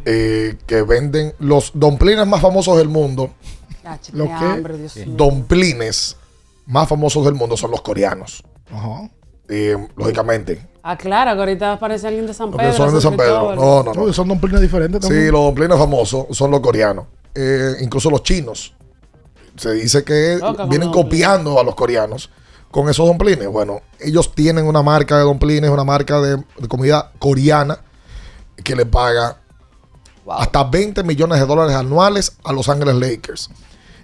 eh, que venden los domplines más famosos del mundo. Chacho, Lo qué que hambre, Dios mío. domplines más famosos del mundo son los coreanos. Ajá. Eh, lógicamente. Aclara que ahorita aparece alguien de San Los Pedro. que son de San Pedro. No, no, son domplines diferentes también. Sí, los domplines famosos son los coreanos. Eh, incluso los chinos. Se dice que Loca vienen copiando a los coreanos con esos domplines. Bueno, ellos tienen una marca de domplines, una marca de, de comida coreana que le paga hasta 20 millones de dólares anuales a Los Ángeles Lakers.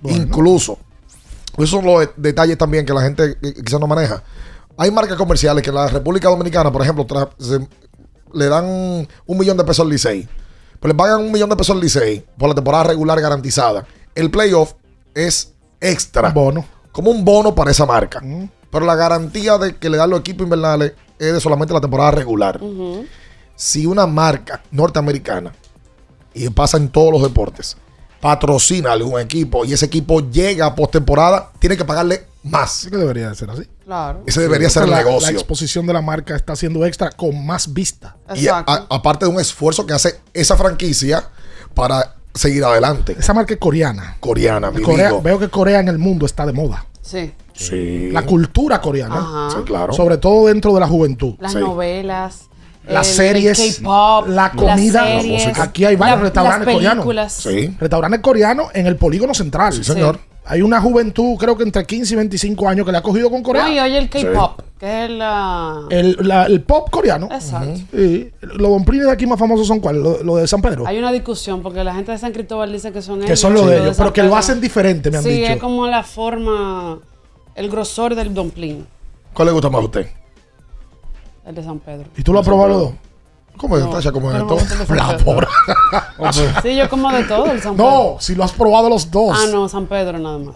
Incluso, esos son los de- detalles también que la gente quizás no maneja. Hay marcas comerciales que en la República Dominicana, por ejemplo, se- le dan un millón de pesos al Licey. Pues le pagan un millón de pesos al Licey por la temporada regular garantizada. El playoff es extra. bono. Como un bono para esa marca. Pero la garantía de que le dan los equipos invernales es de solamente la temporada regular. Si una marca norteamericana, y pasa en todos los deportes, patrocina a algún equipo y ese equipo llega a postemporada, tiene que pagarle más. Sí que debería de ser así. Claro. Ese debería ser el la, negocio. La exposición de la marca está siendo extra con más vista. Y a- a- aparte de un esfuerzo que hace esa franquicia para seguir adelante. Esa marca es coreana. Coreana, mi Corea- veo que Corea en el mundo está de moda. Sí. Sí. La cultura coreana. Ajá. Sí, claro. Sobre todo dentro de la juventud. Las novelas. Las el- series, el K-pop. la comida. las series, Aquí hay varios la- restaurantes coreanos. películas. Restaurantes coreanos en el polígono central. Sí, señor. Hay una juventud, creo que entre 15 y 25 años, que le ha cogido con Corea. No, y oye el K-pop, que es la... El, la- el pop coreano. Exacto. Sí. Los domplines de aquí más famosos son cuáles? Lo, lo de San Pedro. Hay una discusión porque la gente de San Cristóbal dice que son Que ellos. son los y de los ellos, pero que lo hacen diferente, me han sí, dicho. es como la forma, el grosor del dumpling, ¿Cuál le gusta más a usted? el de San Pedro. ¿Y tú lo has probado los dos? ¿Cómo es, No, gusta el de San La porra. Sí, yo como de todo el San Pedro. No, si lo has probado los dos. Ah, no, San Pedro nada más.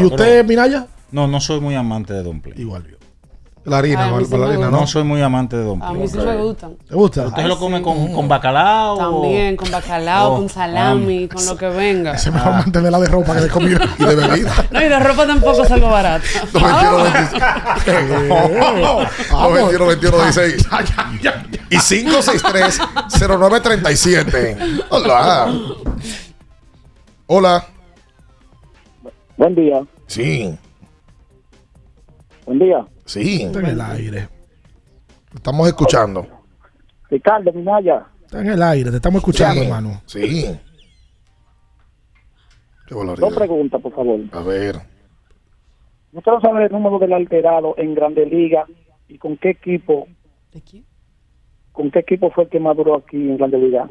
¿Y usted, Minaya? No, no soy muy amante de dumpling. Igual yo. La harina, Ay, a la harina. ¿no? No soy muy amante de A dumpling. mí sí me gustan. ¿Te gusta? ¿Usted Ay, lo come sí. con, con bacalao? También, con bacalao, Oh, con salami, con lo que venga. Es mejor mantenerla de ropa que de comida. y de bebida. No, y de ropa tampoco es algo barato. Los 21, 26. Los 21, 21, 16. Y 563-0937. Hola. Hola. Buen día. Sí, Buen día. Sí. Está en el aire. Estamos escuchando. Ricardo Minaya. Está en el aire. Te estamos escuchando, Sí. hermano. Sí. Qué Dos preguntas, por favor. A ver. Yo quiero saber el número del alterado en Grande Liga y con qué equipo. ¿Con qué equipo fue el que maduró aquí en Grande Liga?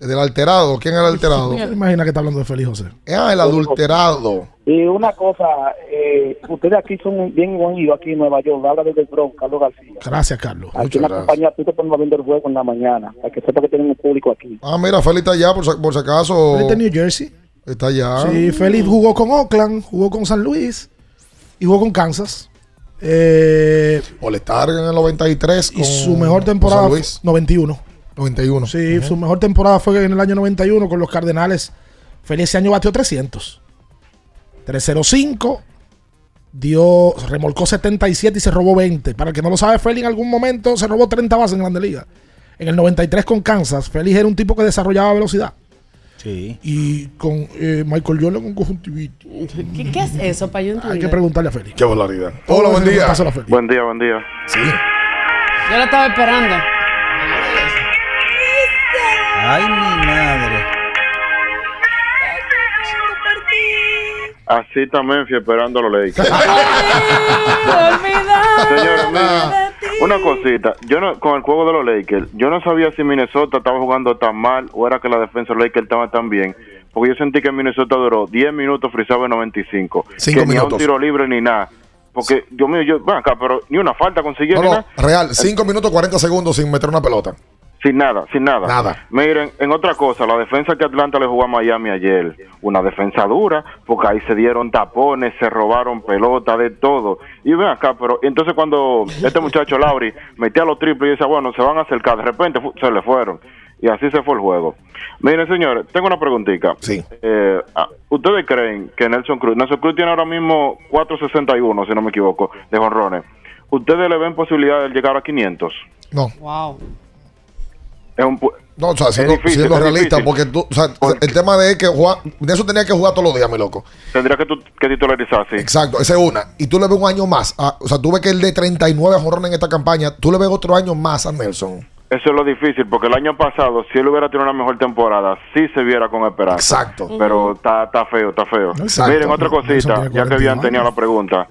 Del alterado. ¿Quién era el alterado? Imagina que está hablando de Félix José. Ah, el adulterado. Y una cosa, eh, ustedes aquí son bien bonitos aquí en Nueva York, habla desde el Bronx, Carlos García. Gracias, Carlos. Aquí en la compañía tú te pones viendo el juego en la mañana, para que sepa que tienen un público aquí. Ah, mira, Félix está allá, por, si- por si acaso. Félix de New Jersey. Está allá. Sí, Félix jugó con Oakland, jugó con San Luis y jugó con Kansas. Eh, All-Star en el 93. y su mejor temporada San fue Luis. 91. 91. Sí, su mejor temporada fue en el año 91 con los Cardenales. Félix ese año batió 300. 305. Dio, remolcó 77 y se robó 20. Para el que no lo sabe, Félix en algún momento se robó 30 bases en Grande Liga. En el 93 con Kansas, Félix era un tipo que desarrollaba velocidad. Sí. Y con eh, Michael Jordan con conjuntivitis. ¿Qué, qué es eso para yo Hay que preguntarle a Félix. Qué volaridad. Hola, buen día. Buen día, buen día. Sí. Yo lo estaba esperando. Ay, mi madre. Así también fui esperando a los Lakers. Olvidado. Señores, miren, una cosita. Yo no, con el juego de los Lakers, yo no sabía si Minnesota estaba jugando tan mal o era que la defensa de los Lakers estaba tan bien. Porque yo sentí que Minnesota duró 10 minutos, frisaba en 95. Cinco que ni a un tiro libre ni nada. Porque, Dios mío, yo, ven acá, pero ni una falta consiguieron. No, no, real. 5 minutos 40 segundos sin meter una pelota. Sin nada, sin nada. Nada. Miren, en otra cosa, la defensa que Atlanta le jugó a Miami ayer, una defensa dura, porque ahí se dieron tapones, se robaron pelota, de todo. Y ven acá, pero entonces cuando este muchacho Lauri metía los triples y decía, bueno, se van a acercar, de repente se le fueron. Y así se fue el juego. Miren, señores, tengo una preguntita. Sí. Eh, ah, ¿Ustedes creen que Nelson Cruz, Nelson Cruz tiene ahora mismo 4.61, si no me equivoco, de jonrones? ¿Ustedes le ven posibilidad de llegar a 500? No. Wow. Es un, No, o sea, siendo, difícil, siendo realista, porque tú, o sea, el tema de que Juan, de eso tenía que jugar todos los días, mi loco. Tendría que, tu- que titularizar, sí. Exacto, esa es una. Y tú le ves un año más. a- o sea, tú ves que el de 39 jonrones en esta campaña, tú le ves otro año más a Nelson. Eso es lo difícil, porque el año pasado, si él hubiera tenido una mejor temporada, sí se viera con esperanza. Exacto. Pero está, está feo, está feo. Exacto. Miren, otra cosita, ya que 41 habían tenido la pregunta.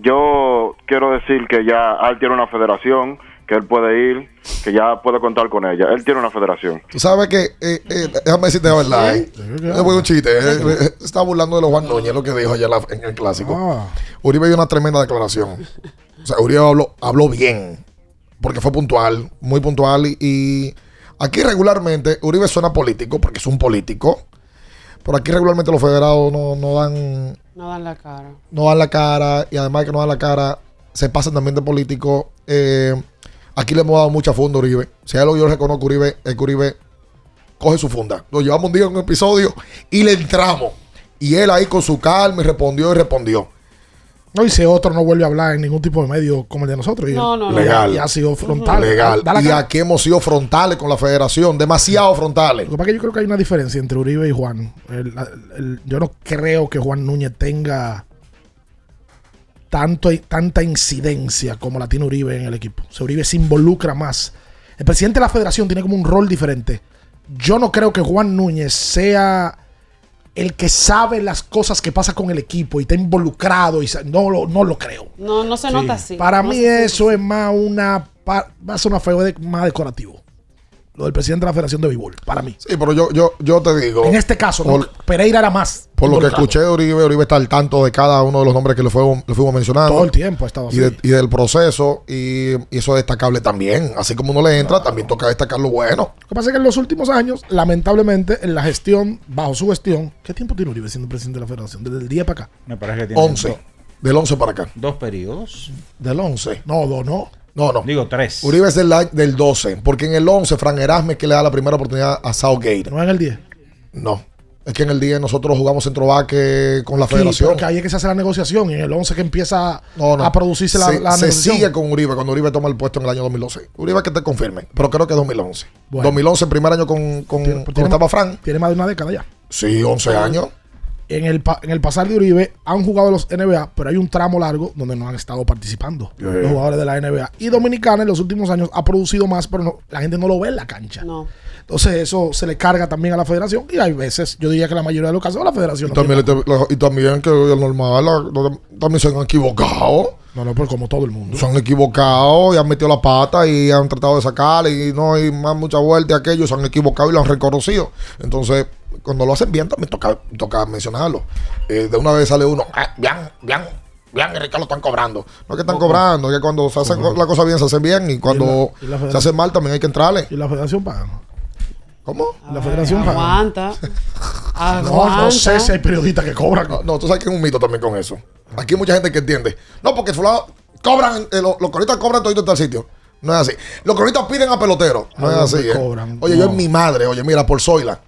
Yo quiero decir que ya él tiene una federación, que él puede ir, que ya puede contar con ella. Él tiene una federación. Tú sabes que, eh, eh, déjame decirte la verdad, eh. Es un chiste. eh, eh, está burlando de los Juan Núñez, lo que dijo ayer en el clásico. Ah. Uribe dio una tremenda declaración. O sea, Uribe habló, habló bien, porque fue puntual, muy puntual. Y, y aquí regularmente, Uribe suena político, porque es un político. Pero aquí regularmente los federados no, no dan No dan la cara. no dan la cara y además de que no dan la cara, se pasan también de político. Eh, aquí le hemos dado mucha funda a Uribe. Si algo que yo reconozco a Uribe, es que Uribe coge su funda. Lo llevamos un día en un episodio y le entramos. Y él ahí con su calma y respondió y respondió. No, y si otro no vuelve a hablar en ningún tipo de medio como el de nosotros. Y No, no, no. Legal. Y ha sido frontal. Legal. Da Y cara. aquí hemos sido frontales con la federación, demasiado frontales. Lo que pasa es que yo creo que hay una diferencia entre Uribe y Juan. El- el- yo no creo que Juan Núñez tenga tanto, tanta incidencia como la tiene Uribe en el equipo. O sea, Uribe se involucra más. El presidente de la federación tiene como un rol diferente. Yo no creo que Juan Núñez sea el que sabe las cosas que pasa con el equipo y está involucrado. y no, lo, no lo creo. No, no se Sí. nota así. Para No mí eso es más una... Va a ser una feo de- más decorativo. Lo del presidente de la Federación de Béisbol, para mí. Sí, pero yo, yo, yo te digo. En este caso, no. Por- Pereira era más. Por lo que escuché de Uribe, Uribe está al tanto de cada uno de los nombres que le, fuimos- le fuimos mencionando. Todo el tiempo ha estado y, así. de- y del proceso, y, y eso es destacable también. Así como uno le entra, también toca destacar lo bueno. Lo que pasa es que en los últimos años, lamentablemente, en la gestión, bajo su gestión, ¿qué tiempo tiene Uribe siendo presidente de la Federación? Desde el día para acá. Me parece que tiene 11. do- Del 11 para acá. dos periodos. Del 11. No, no, no. No, no. Digo tres. Uribe es del, del 12. Porque en el 11, Fran Erasme es que le da la primera oportunidad a Southgate. No en el 10. No. Es que en el 10 nosotros jugamos centrovaque con la Aquí, federación. porque ahí es que se hace la negociación. Y en el 11 que empieza No, no. a producirse la, se, la se negociación. sigue con Uribe cuando Uribe toma el puesto en el año 2012. Uribe que te confirme, pero creo que 2011. Bueno. 2011, primer año con, con, Tiene- con tiene estaba Fran. Tiene más de una década ya. Sí, 11 años. En el, pa- en el pasar de Uribe han jugado los NBA, pero hay un tramo largo donde no han estado participando Yeah. los jugadores de la NBA. Y Dominicana en los últimos años ha producido más, pero no- la gente no lo ve en la cancha. No. Entonces eso se le carga también a la federación y hay veces, yo diría que la mayoría de los casos la federación Y no también, tiene- le- la- y también que el normal, la- la- también se han equivocado. No, no, pero como todo el mundo. Se han equivocado y han metido la pata y han tratado de sacar y no hay más mucha vuelta. Aquellos se han equivocado y lo han reconocido. Entonces, cuando lo hacen bien, también toca, toca mencionarlo. Eh, de una vez sale uno, ah, bien, bien, bien, Enrique lo están cobrando. No es que están cobrando, es que cuando se hacen la cosa bien, se hacen bien y cuando y la se federación- hace mal, también hay que entrarle. Y la federación paga. ¿Cómo? La federación paga. Aguanta. No, no sé si hay periodistas que cobran. No, no, tú sabes que es un mito también con eso. Aquí hay mucha gente que entiende. No, porque fulano cobran, eh, los, los cronistas cobran todo en tal sitio. No es así. Los cronistas piden a peloteros. No ¿A es así. eh. cobran? Oye, yo No. es mi madre. Oye, mira, por Zoila.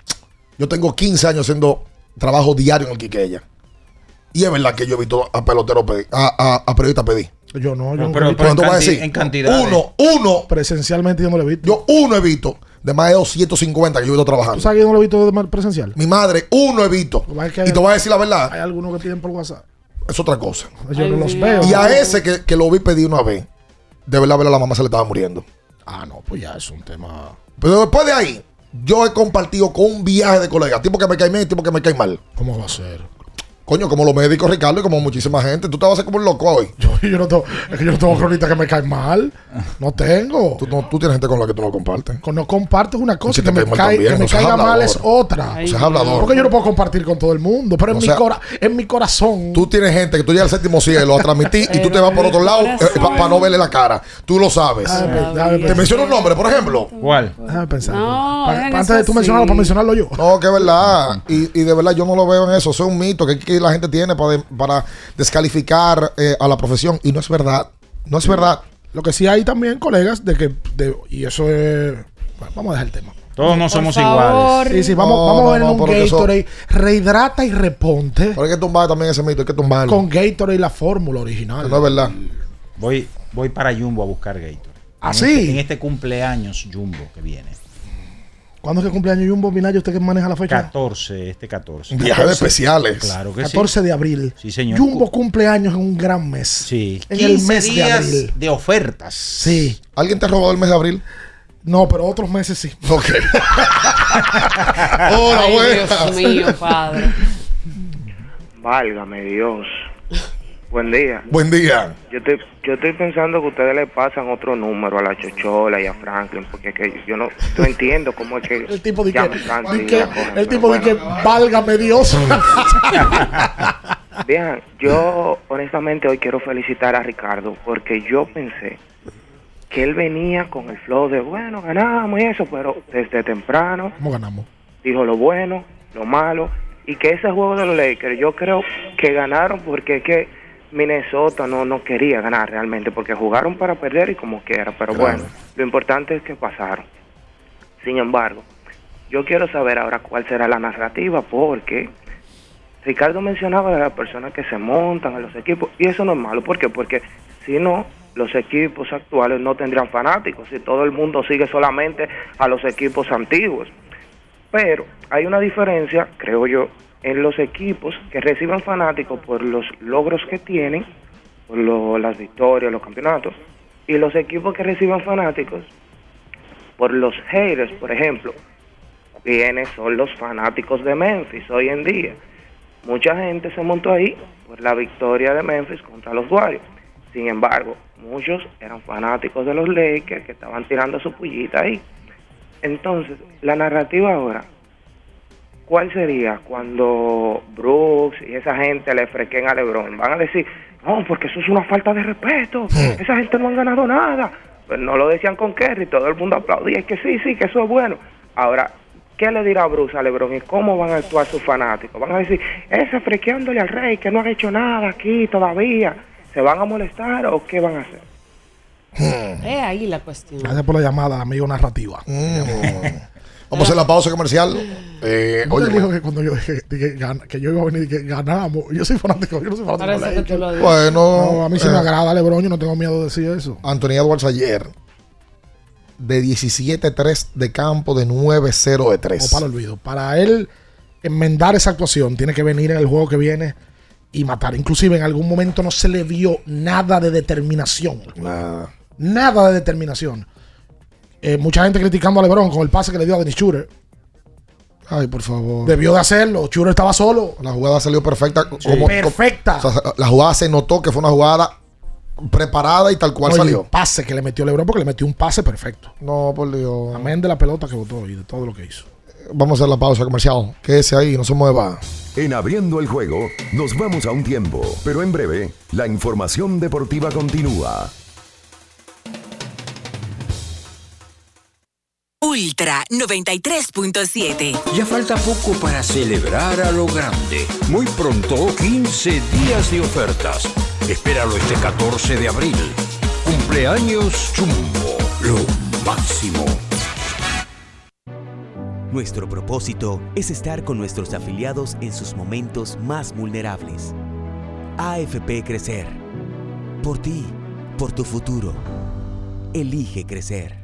Yo tengo 15 años haciendo trabajo diario en el Quiqueya. Y es verdad que yo he visto a peloteros pedir, a, a, a periodistas pedir. Yo no, yo Pero- nunca pero- visto. pero en a decir, en cantidades. Uno, uno. presencialmente yo no lo he visto. Yo uno he visto. De más de 250 que yo he visto trabajando. ¿Tú sabes que yo no lo he visto de presencial? Mi madre, uno he visto. Es que Y te voy a decir la verdad, Hay algunos que piden por WhatsApp. es otra cosa. Yo no los veo. Y a ese que, que lo vi pedir una vez, de verdad, verdad, la mamá se le estaba muriendo. Ah, no, pues ya es un tema. Pero después de ahí, yo he compartido con un viaje de colegas, tipo que me cae bien tipo que me cae mal. ¿Cómo va a ser? Coño, como los médicos, Ricardo, y como muchísima gente. Tú te vas a hacer como un loco hoy. Yo, yo no tengo, es que yo no tengo cronita que me cae mal. No tengo. Tú, no- tú tienes gente con la que tú no compartes. Con no compartes una cosa que que, te me, cae que caiga mal es otra. No seas hablador. Porque yo no puedo compartir con todo el mundo. Pero en, O mi, sea, cora- en mi corazón. Tú tienes gente que tú llegas al séptimo cielo a transmitir y tú te vas por otro lado para no verle la cara. Tú lo sabes. Te menciono un nombre, por ejemplo. ¿Cuál? Déjame pensar. No, antes de tú mencionarlo, para mencionarlo yo. No, que es verdad. Y, y de verdad yo no lo veo en eso. Eso es un mito que, que la gente tiene para, para descalificar eh, a la profesión. Y no es verdad. No es verdad. Lo que sí hay también, colegas, de que. de- y eso es. bueno, vamos a dejar el tema. Todos no somos favor. iguales. Sí, sí, vamos, No, vamos no, a ver no, un eso- Gatorade. Rehidrata y reponte Pero hay que tumbar también ese mito. Hay que tumbarlo. con Gatorade la fórmula original. No es verdad. Voy, voy para Jumbo a buscar Gator. ¿Ah, en sí? Este, en este cumpleaños Jumbo que viene. ¿Cuándo es que cumpleaños Jumbo Minayo? ¿Usted que maneja la fecha? 14, este 14. Viajes especiales. Claro que 14 de abril. sí. Sí, señor. Jumbo cumpleaños en un gran mes. Sí. En 15 el mes de días abril. de ofertas. Sí. ¿Alguien te ha robado el mes de abril? No, pero otros meses sí. Ok. Ay, Hola, Dios buenas. mío, padre. Válgame Dios. Buen día. Buen día. Yo estoy, yo estoy pensando que ustedes le pasan otro número a la Chochola y a Franklin, porque es que yo no, no entiendo cómo es que El tipo de que, di que- cogen, el tipo de que, bueno. válgame Dios. Bien, yo honestamente hoy quiero felicitar a Ricardo porque yo pensé que él venía con el flow de, bueno, ganamos y eso, pero desde temprano ¿Cómo ganamos? dijo lo bueno, lo malo, y que ese juego de los Lakers yo creo que ganaron porque es que Minnesota no, no quería ganar realmente, porque jugaron para perder y como quiera, pero Claro. bueno, lo importante es que pasaron. Sin embargo, yo quiero saber ahora cuál será la narrativa, porque Ricardo mencionaba de las personas que se montan a los equipos, y eso no es malo, ¿por qué? Porque si no, los equipos actuales no tendrían fanáticos, si todo el mundo sigue solamente a los equipos antiguos. Pero hay una diferencia, creo yo, en los equipos que reciben fanáticos por los logros que tienen, por las victorias, los campeonatos, y los equipos que reciben fanáticos por los haters, por ejemplo, quienes son los fanáticos de Memphis hoy en día. Mucha gente se montó ahí por la victoria de Memphis contra los Warriors. Sin embargo, muchos eran fanáticos de los Lakers que estaban tirando su pullita ahí. Entonces, la narrativa ahora, ¿cuál sería cuando Brooks y esa gente le frequen a LeBron? Van a decir, no, porque eso es una falta de respeto, esa gente no han ganado nada. Pues no lo decían con Kerry, todo el mundo aplaudía, es que sí, sí, que eso es bueno. Ahora, ¿qué le dirá Bruce a LeBron y cómo van a actuar sus fanáticos? Van a decir, ese frequeándole al rey que no ha hecho nada aquí todavía. ¿Se van a molestar o qué van a hacer? Es ahí la cuestión. Gracias por la llamada, amigo narrativa. Vamos a hacer la pausa comercial. Eh, ¿No oye, dijo que cuando yo dije, dije gan- que yo iba a venir y que ganamos? Yo soy fanático, yo no soy fanático. Parece de que lo bueno, No, a mí sí eh, me agrada LeBron, yo no tengo miedo de decir eso. Anthony Edwards ayer de 17-3 de campo, de 9-0 de 3. O para el olvido. Para él enmendar esa actuación, tiene que venir en el juego que viene y matar. Inclusive en algún momento no se le vio nada de determinación. Nada. Nada de determinación. Eh, mucha gente criticando a LeBron con el pase que le dio a Dennis Schroeder. Ay, por favor. Debió de hacerlo. Schroeder estaba solo. La jugada salió perfecta. Sí. como- Perfecta. o sea, la jugada se notó que fue una jugada preparada y tal cual Oye, salió. el pase que le metió LeBron porque le metió un pase perfecto. No, por Dios. Amén de la pelota que botó y de todo lo que hizo. Vamos a hacer la pausa comercial. Quédese ahí, no se mueva. En abriendo el juego, nos vamos a un tiempo, pero en breve, la información deportiva continúa. Ultra 93.7. Ya falta poco para celebrar a lo grande. Muy pronto, 15 días de ofertas. Espéralo este 14 de abril. Cumpleaños Jumbo. Lo máximo. Nuestro propósito es estar con nuestros afiliados en sus momentos más vulnerables. AFP Crecer. Por ti, por tu futuro. Elige crecer.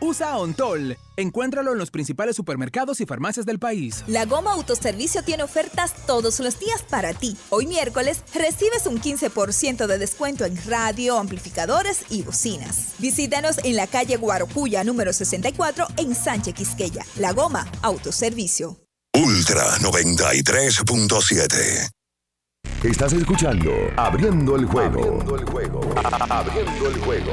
usa Ontol. Encuéntralo en los principales supermercados y farmacias del país. La Goma Autoservicio tiene ofertas todos los días para ti. Hoy miércoles recibes un 15% de descuento en radio, amplificadores y bocinas. Visítanos en la calle Guarocuya número 64 en Sánchez Quisqueya. La Goma Autoservicio. Ultra 93.7. Estás escuchando Abriendo el juego. Abriendo el juego. Abriendo el juego.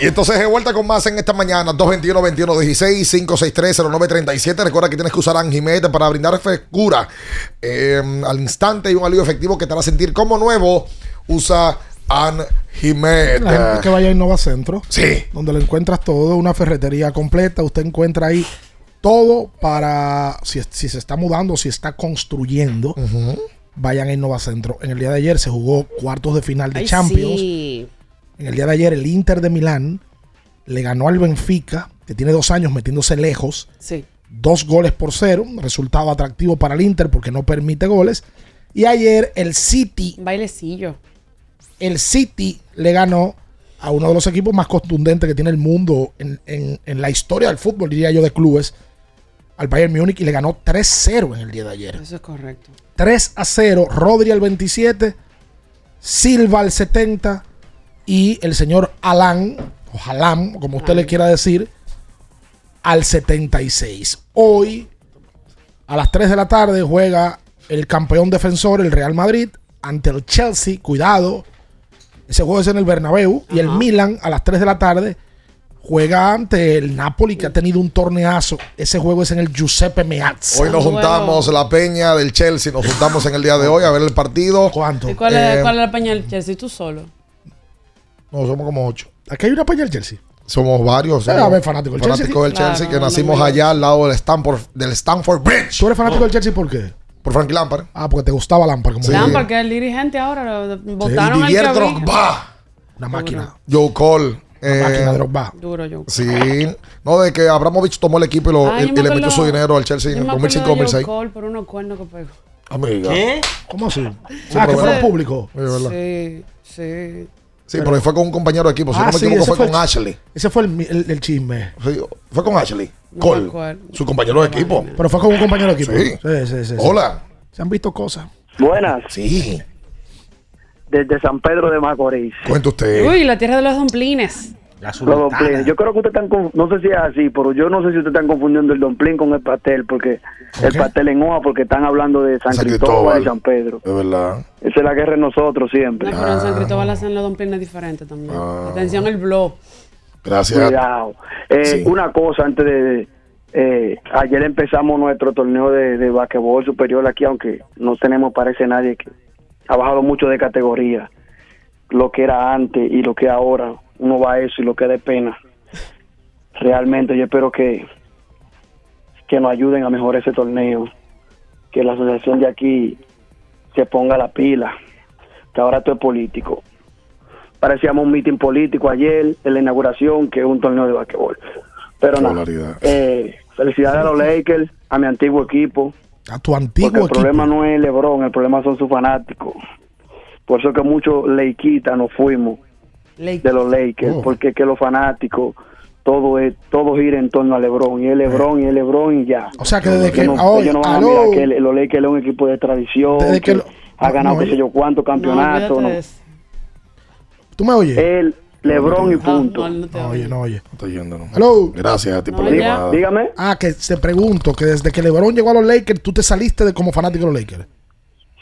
Y entonces de vuelta con más en esta mañana, 221-2116, 563-0937. Recuerda que tienes que usar Anjimet para brindar frescura eh, al instante y un alivio efectivo que te hará sentir como nuevo. Usa Anjimet. La gente que vaya a Innova Centro, Sí. donde lo encuentras todo, una ferretería completa. Usted encuentra ahí todo para si, si se está mudando, si está construyendo. Vayan a Innova Centro. En el día de ayer se jugó cuartos de final de Ay, Champions. sí. En el día de ayer el Inter de Milán le ganó al Benfica, que tiene dos años metiéndose lejos. Sí. Dos goles por cero. Resultado atractivo para el Inter porque no permite goles. Y ayer el City, Bailecillo. el City le ganó a uno de los equipos más contundentes que tiene el mundo en, en- en la historia del fútbol, diría yo, de clubes, al Bayern Múnich y le ganó 3-0 en el día de ayer. Eso es correcto. 3 a 0, Rodri al 27, Silva al 70 y el señor Alan, o Halam, como usted le quiera decir, al 76. Hoy, a las 3 de la tarde, juega el campeón defensor, el Real Madrid, ante el Chelsea. Cuidado, ese juego es en el Bernabéu. Y el Milan, a las 3 de la tarde, juega ante el Napoli, que ha tenido un torneazo. Ese juego es en el Giuseppe Meazza. Hoy nos juntamos la peña del Chelsea, nos juntamos en el día de hoy a ver el partido. ¿Cuánto? ¿Y cuál, es, Eh, cuál es la pañal Chelsea? ¿Tú solo? No, somos como ocho. Aquí hay una peña del Chelsea. Somos varios. Somos a ver, fanático del Chelsea. del Chelsea Claro, que no, nacimos no, no. allá al lado del Stanford, del Stanford Bridge. ¿Tú eres fanático del Chelsea por qué? Por Frank Lampard. Ah, porque te gustaba Lampard. Como Lampard, que es el dirigente ahora, lo- votaron al Didier que había. Drogba. Una máquina. Joe Cole. eh, máquina Drogba. Duro yo. Sí. No, de que Abramovich tomó el equipo y, lo- Ay, y- yo y me le metió su dinero al Chelsea en el acuerdo de 2005-2006. Joe Cole por unos cuernos que pegó. Amiga. ¿Cómo así? Sí, ah, que fueron públicos. Sí. Sí, sí. Pero fue con un compañero de equipo. Si Ah, no me sí, equivoco, ese fue, el con Ashley. Ese fue el, el- el chisme. Sí, fue con Ashley. No Cole. Su compañero de equipo. Pero fue con un compañero de equipo. Sí. Sí, sí, sí, sí. Hola. Se han visto cosas. Buenas. Sí. Desde San Pedro de Macorís. Cuenta usted. Uy, la tierra de los domplines. La Los domplines. Yo creo que ustedes están, no sé si es así, pero yo no sé si ustedes están confundiendo el domplín con el pastel, porque el pastel en hoja, porque están hablando de San, San Cristóbal Cristóbal. y San Pedro. Es verdad. Esa es la guerra de nosotros siempre. No, pero en San Cristóbal hacen los domplines diferentes también. Atención, el blog. Gracias. Cuidado. Eh, Una cosa antes de... eh, ayer empezamos nuestro torneo de, de basquetbol superior aquí, aunque no tenemos, parece nadie que ha bajado mucho de categoría. Lo que era antes y lo que ahora. Uno va a eso y lo que da pena. Realmente yo espero que, que nos ayuden a mejorar ese torneo. Que la asociación de aquí se ponga la pila. Que ahora todo es político parecíamos un meeting político ayer en la inauguración, que es un torneo de basquetbol. Pero nada, eh, felicidades a los Lakers, a mi antiguo equipo. A tu antiguo Porque el equipo. problema no es LeBron, el problema son sus fanáticos. Por eso que muchos Lakeistas nos fuimos de los Lakers, Oh. porque es que los fanáticos, todo es todo gira en torno a LeBron, y es LeBron, y es LeBron, y ya. O sea que desde que- Ellos no, oh, ellos no van a mirar que el- los Lakers es un equipo de tradición, Desde que que lo- ha no, ganado no, qué sé yo- cuántos campeonatos. no. ¿Tú me oyes? El LeBron y punto. No oye, no oye. Está yendo, no. Hello. Gracias a ti por No, la llamada. Dígame. Ah, que te pregunto, que desde que LeBron llegó a los Lakers, tú te saliste de como fanático de los Lakers.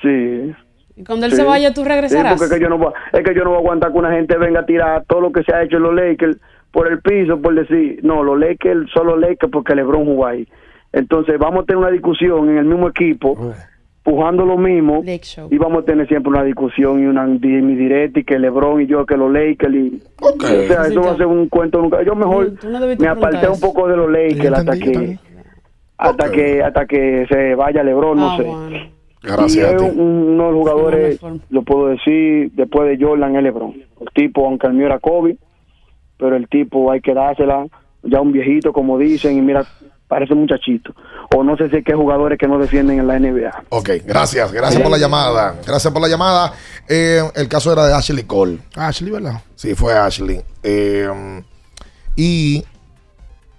Sí. Y cuando él Sí. se vaya, tú Sí, regresarás. porque es que yo no voy, es que yo no voy a aguantar que una gente venga a tirar todo lo que se ha hecho en los Lakers por el piso, por decir, no, los Lakers son los Lakers porque LeBron jugó ahí. Entonces vamos a tener una discusión en el mismo equipo, pujando lo mismo, y vamos a tener siempre una discusión y una mi directa y que LeBron y yo que los Lakers y o sea, eso va a ser un cuento nunca. Yo mejor no me aparté un poco de los Lakers hasta que hasta que hasta que se vaya LeBron, no Ah, sé. bueno. Gracias Y a es uno de los jugadores, lo puedo decir, después de Jordan, es LeBron. El tipo, aunque el mío era Kobe, pero el tipo hay que dársela, ya un viejito, como dicen, y mira, parece un muchachito. O no sé si es que hay jugadores que no defienden en la NBA. Ok, gracias, gracias por la llamada. Gracias por la llamada. Eh, el caso era de Ashley Cole. Ashley, ¿verdad? Sí, fue Ashley. Eh, y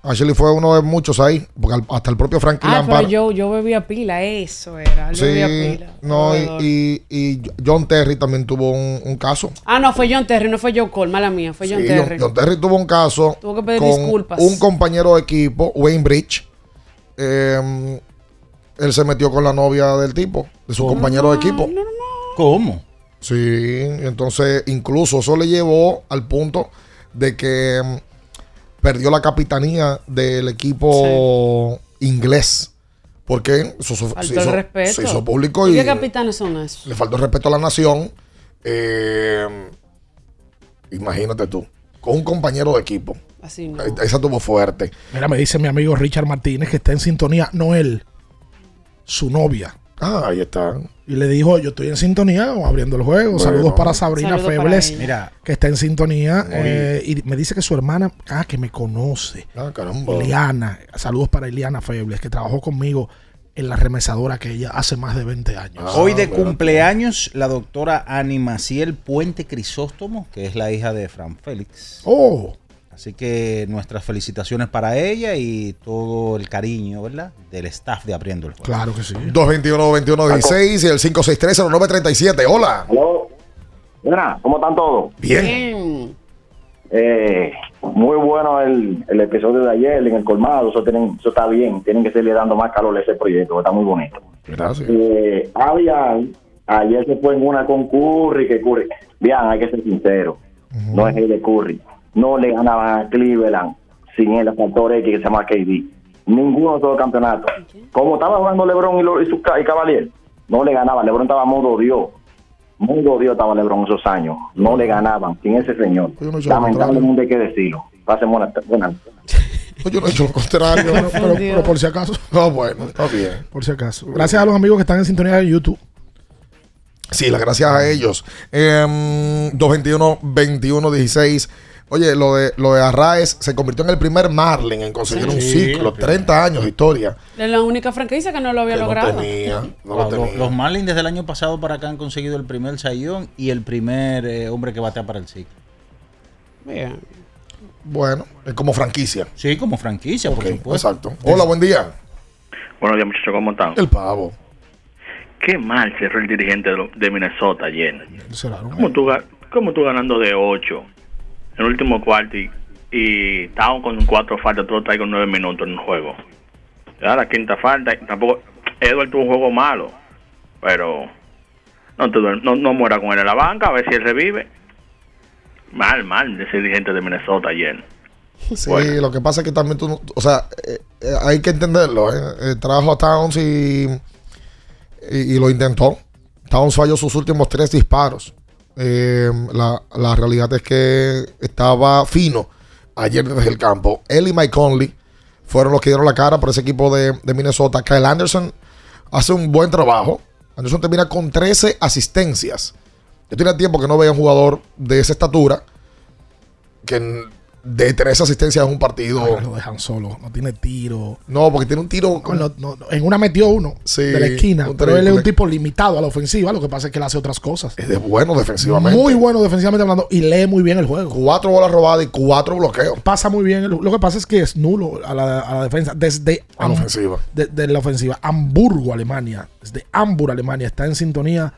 Ashley fue uno de muchos ahí, porque hasta el propio Frankie Ah, Lampard. pero yo, yo bebía pila, eso era. Yo Sí, bebía pila. no, y, y, y John Terry también tuvo un, un caso. Ah, no, fue John Terry, no fue Joe Cole, mala mía, fue John Sí, Terry. John, John Terry tuvo un caso Tuvo que pedir con disculpas. un compañero de equipo, Wayne Bridge. Eh, él se metió con la novia del tipo, de su compañero de equipo. ¿Cómo? Sí, entonces incluso eso le llevó al punto de que mm, perdió la capitanía del equipo inglés. Porque se- Faltó se el hizo, respeto. se hizo público ¿Y y qué capitanes son esos? le faltó el respeto a la nación. Eh, imagínate tú, con un compañero de equipo. Así no. Eh, Esa tuvo fuerte. Mira, me dice mi amigo Richard Martínez que está en sintonía, no él, su novia. Ah, ahí está. Y le dijo, yo estoy en sintonía abriendo el juego. Bueno. Saludos para Sabrina Saludos Febles. Mira. que está en sintonía. Eh, y me dice que su hermana, ah, que me conoce. Ah, caramba. Iliana. Saludos para Iliana Febles, que trabajó conmigo en la remesadora que ella hace más de 20 años. Ah, Hoy de cumpleaños la doctora Ani Maciel Puente Crisóstomo, que es la hija de Fran Félix. Oh. Así que nuestras felicitaciones para ella y todo el cariño, ¿verdad? Del staff de Abriendo el Juego. Claro que sí. 221-2116 y el 563-0937. Hola. Mira, ¿cómo están todos? Bien. Eh, muy bueno el, el episodio de ayer en el colmado, eso, tienen, eso está bien, tienen que seguirle dando más calor a ese proyecto, está muy bonito. Gracias. Eh, Avian, ayer se fue en una con Curry, que Curry, bien, hay que ser sincero, no es el de Curry, no le ganaban a Cleveland sin el factor X que se llama KD, ninguno de todos los campeonatos. Como estaba jugando LeBron y, lo- y, su, ca- y Cavalier, no le ganaban, LeBron estaba modo Dios. Modo Dios estaba LeBron esos años. No le ganaban sin ese señor. No he Lamentablemente hay que decirlo. Pasen buenas buenas. Pues yo no he hecho lo contrario. Pero, pero- pero por si acaso. Ah, bueno, está bien. Por si acaso. Gracias a los amigos que están en sintonía de YouTube. Sí, las gracias a ellos. Eh, 221-2116. Oye, lo de, lo de Arraez se convirtió en el primer Marlin en conseguir Sí. un ciclo. el 30 años de historia. Es la única franquicia que no lo había Que no logrado. tenía. No Wow, lo lo- tenía. los Marlins desde el año pasado para acá han conseguido el primer sayón y el primer eh, hombre que batea para el ciclo. Bien. Bueno, es como franquicia. Sí, como franquicia, por Ok, supuesto. Exacto. Hola, buen día. Buenos días, muchachos, ¿cómo están? El pavo. Qué mal cerró el dirigente de, Minnesota ayer. ¿Cómo tú, cómo tú ganando de 8 en el último cuarto y y con cuatro faltas, está ahí con nueve minutos en un juego. Ya la quinta falta, tampoco. Edward tuvo un juego malo, pero no, te duer- no, no muera con él en la banca, a ver si él revive. Mal, mal, de ese dirigente de Minnesota ayer. Sí, lo que pasa es que también tú, o sea, eh, eh, hay que entenderlo. ¿eh? Eh, trajo a Towns y, y, y lo intentó. Towns falló sus últimos tres disparos. Eh, la, la realidad es que estaba fino ayer desde el campo. Él y Mike Conley fueron los que dieron la cara por ese equipo de, de Minnesota. Kyle Anderson hace un buen trabajo. Anderson termina con 13 asistencias. Yo tenía tiempo que no veía un jugador de esa estatura que de 13 asistencias en un partido. Lo dejan solo, no tiene tiro. No, porque tiene un tiro. No, no, en una metió uno Sí, de la esquina, pero él es un tipo limitado a la ofensiva. Lo que pasa es que él hace otras cosas. Es de bueno defensivamente. Muy bueno defensivamente hablando y lee muy bien el juego. Cuatro bolas robadas y cuatro bloqueos. Pasa muy bien. el- Lo que pasa es que es nulo a la, a la defensa. Desde A la ofensiva. de, de la ofensiva. Hamburgo, Alemania. Desde Hamburgo, Alemania. Está en sintonía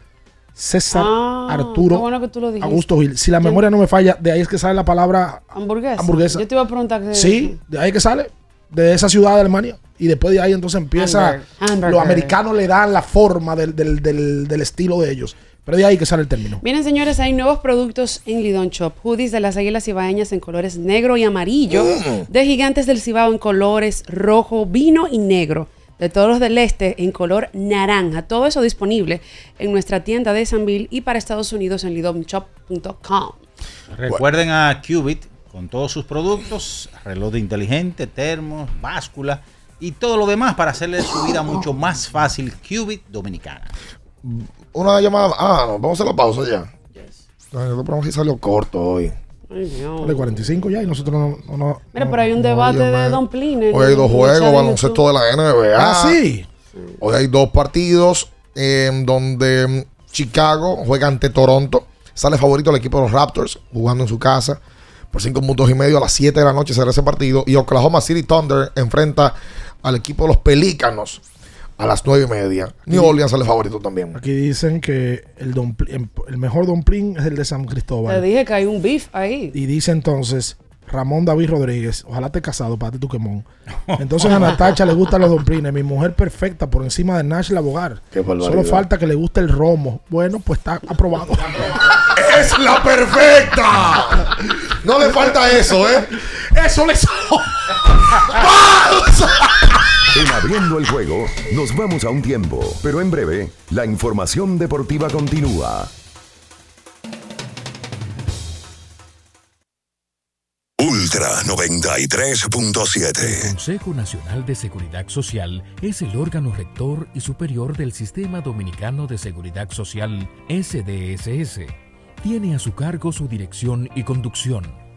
César Ah, Arturo qué bueno que tú lo dijiste. Augusto Gil. Si la memoria no me falla, de ahí es que sale la palabra Hamburguesa. hamburguesa. Yo te iba a preguntar que. Sí, de ahí que sale. De esa ciudad de Alemania. Y después de ahí entonces empieza. Hamburger. Los americanos le dan la forma del, del- del- del estilo de ellos. Pero de ahí que sale el término. Miren, señores, hay nuevos productos en Lidón Shop. Hoodies de las águilas cibaeñas en colores negro y amarillo. Mm. De gigantes del Cibao en colores rojo, vino y negro. De toros del este en color naranja. Todo eso disponible en nuestra tienda de Sanville y para Estados Unidos en lidomshop.com. Recuerden a Qubit con todos sus productos, reloj de inteligente, termos, báscula y todo lo demás para hacerle su vida mucho más fácil. Qubit Dominicana. Una llamada. Ah, no, vamos a hacer la pausa ya. No, el programa sí salió corto hoy. Ay, Dios. De 45 ya y nosotros no. no, no- Mira, pero hay un no, debate de me- Don Pline. Hoy hay dos juegos, baloncesto de la NBA. Ah, sí. Hoy hay dos partidos en donde mm, Chicago juega ante Toronto. Sale favorito el equipo de los Raptors jugando en su casa por cinco puntos y medio a las 7 de la noche será ese partido. Y Oklahoma City Thunder enfrenta al equipo de los Pelícanos a las nueve y media. New Orleans sale favorito también. Aquí dicen que el, dumpling- el mejor dumpling es el de San Te Cristóbal. dije que hay un beef ahí. Y dice entonces Ramón David Rodríguez, ojalá esté casado, pate tu quemón. Entonces a Natacha le gustan los dumplings, mi mujer perfecta por encima de Nash Labogar. Qué barbaridad. Solo falta que le guste el romo. Bueno, pues está aprobado. ¡Es la perfecta! No le falta eso, ¿eh? Eso le En abriendo el juego, nos vamos a un tiempo, pero en breve, la información deportiva continúa. Ultra El 93.7. Consejo Nacional de Seguridad Social es el órgano rector y superior del Sistema Dominicano de Seguridad Social, SDSS. Tiene a su cargo su dirección y conducción,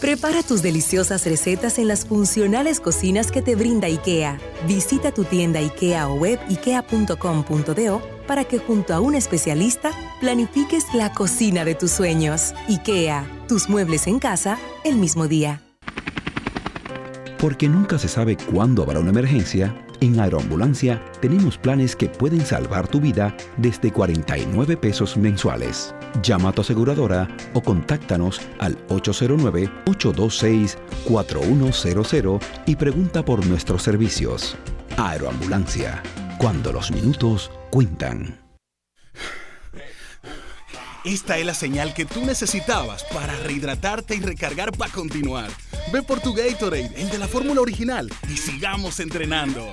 Prepara tus deliciosas recetas en las funcionales cocinas que te brinda IKEA. Visita tu tienda IKEA o web ikea.com.do para que junto a un especialista planifiques la cocina de tus sueños. IKEA, tus muebles en casa el mismo día. Porque nunca se sabe cuándo habrá una emergencia, en Aeroambulancia tenemos planes que pueden salvar tu vida desde 49 pesos mensuales. Llama a tu aseguradora o contáctanos al 809-826-4100 y pregunta por nuestros servicios. Aeroambulancia, cuando los minutos cuentan. Esta es la señal que tú necesitabas para rehidratarte y recargar para continuar. Ve por tu Gatorade, el de la fórmula original, y sigamos entrenando.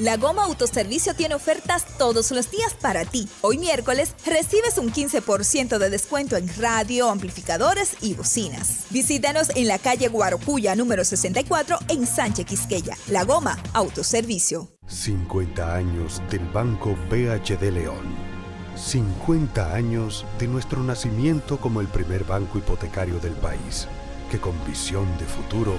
La Goma Autoservicio tiene ofertas todos los días para ti. Hoy miércoles recibes un 15% de descuento en radio, amplificadores y bocinas. Visítanos en la calle Guarocuya número 64 en Sánchez Quisqueya. La Goma Autoservicio. 50 años del Banco BHD León. 50 años de nuestro nacimiento como el primer banco hipotecario del país, que con visión de futuro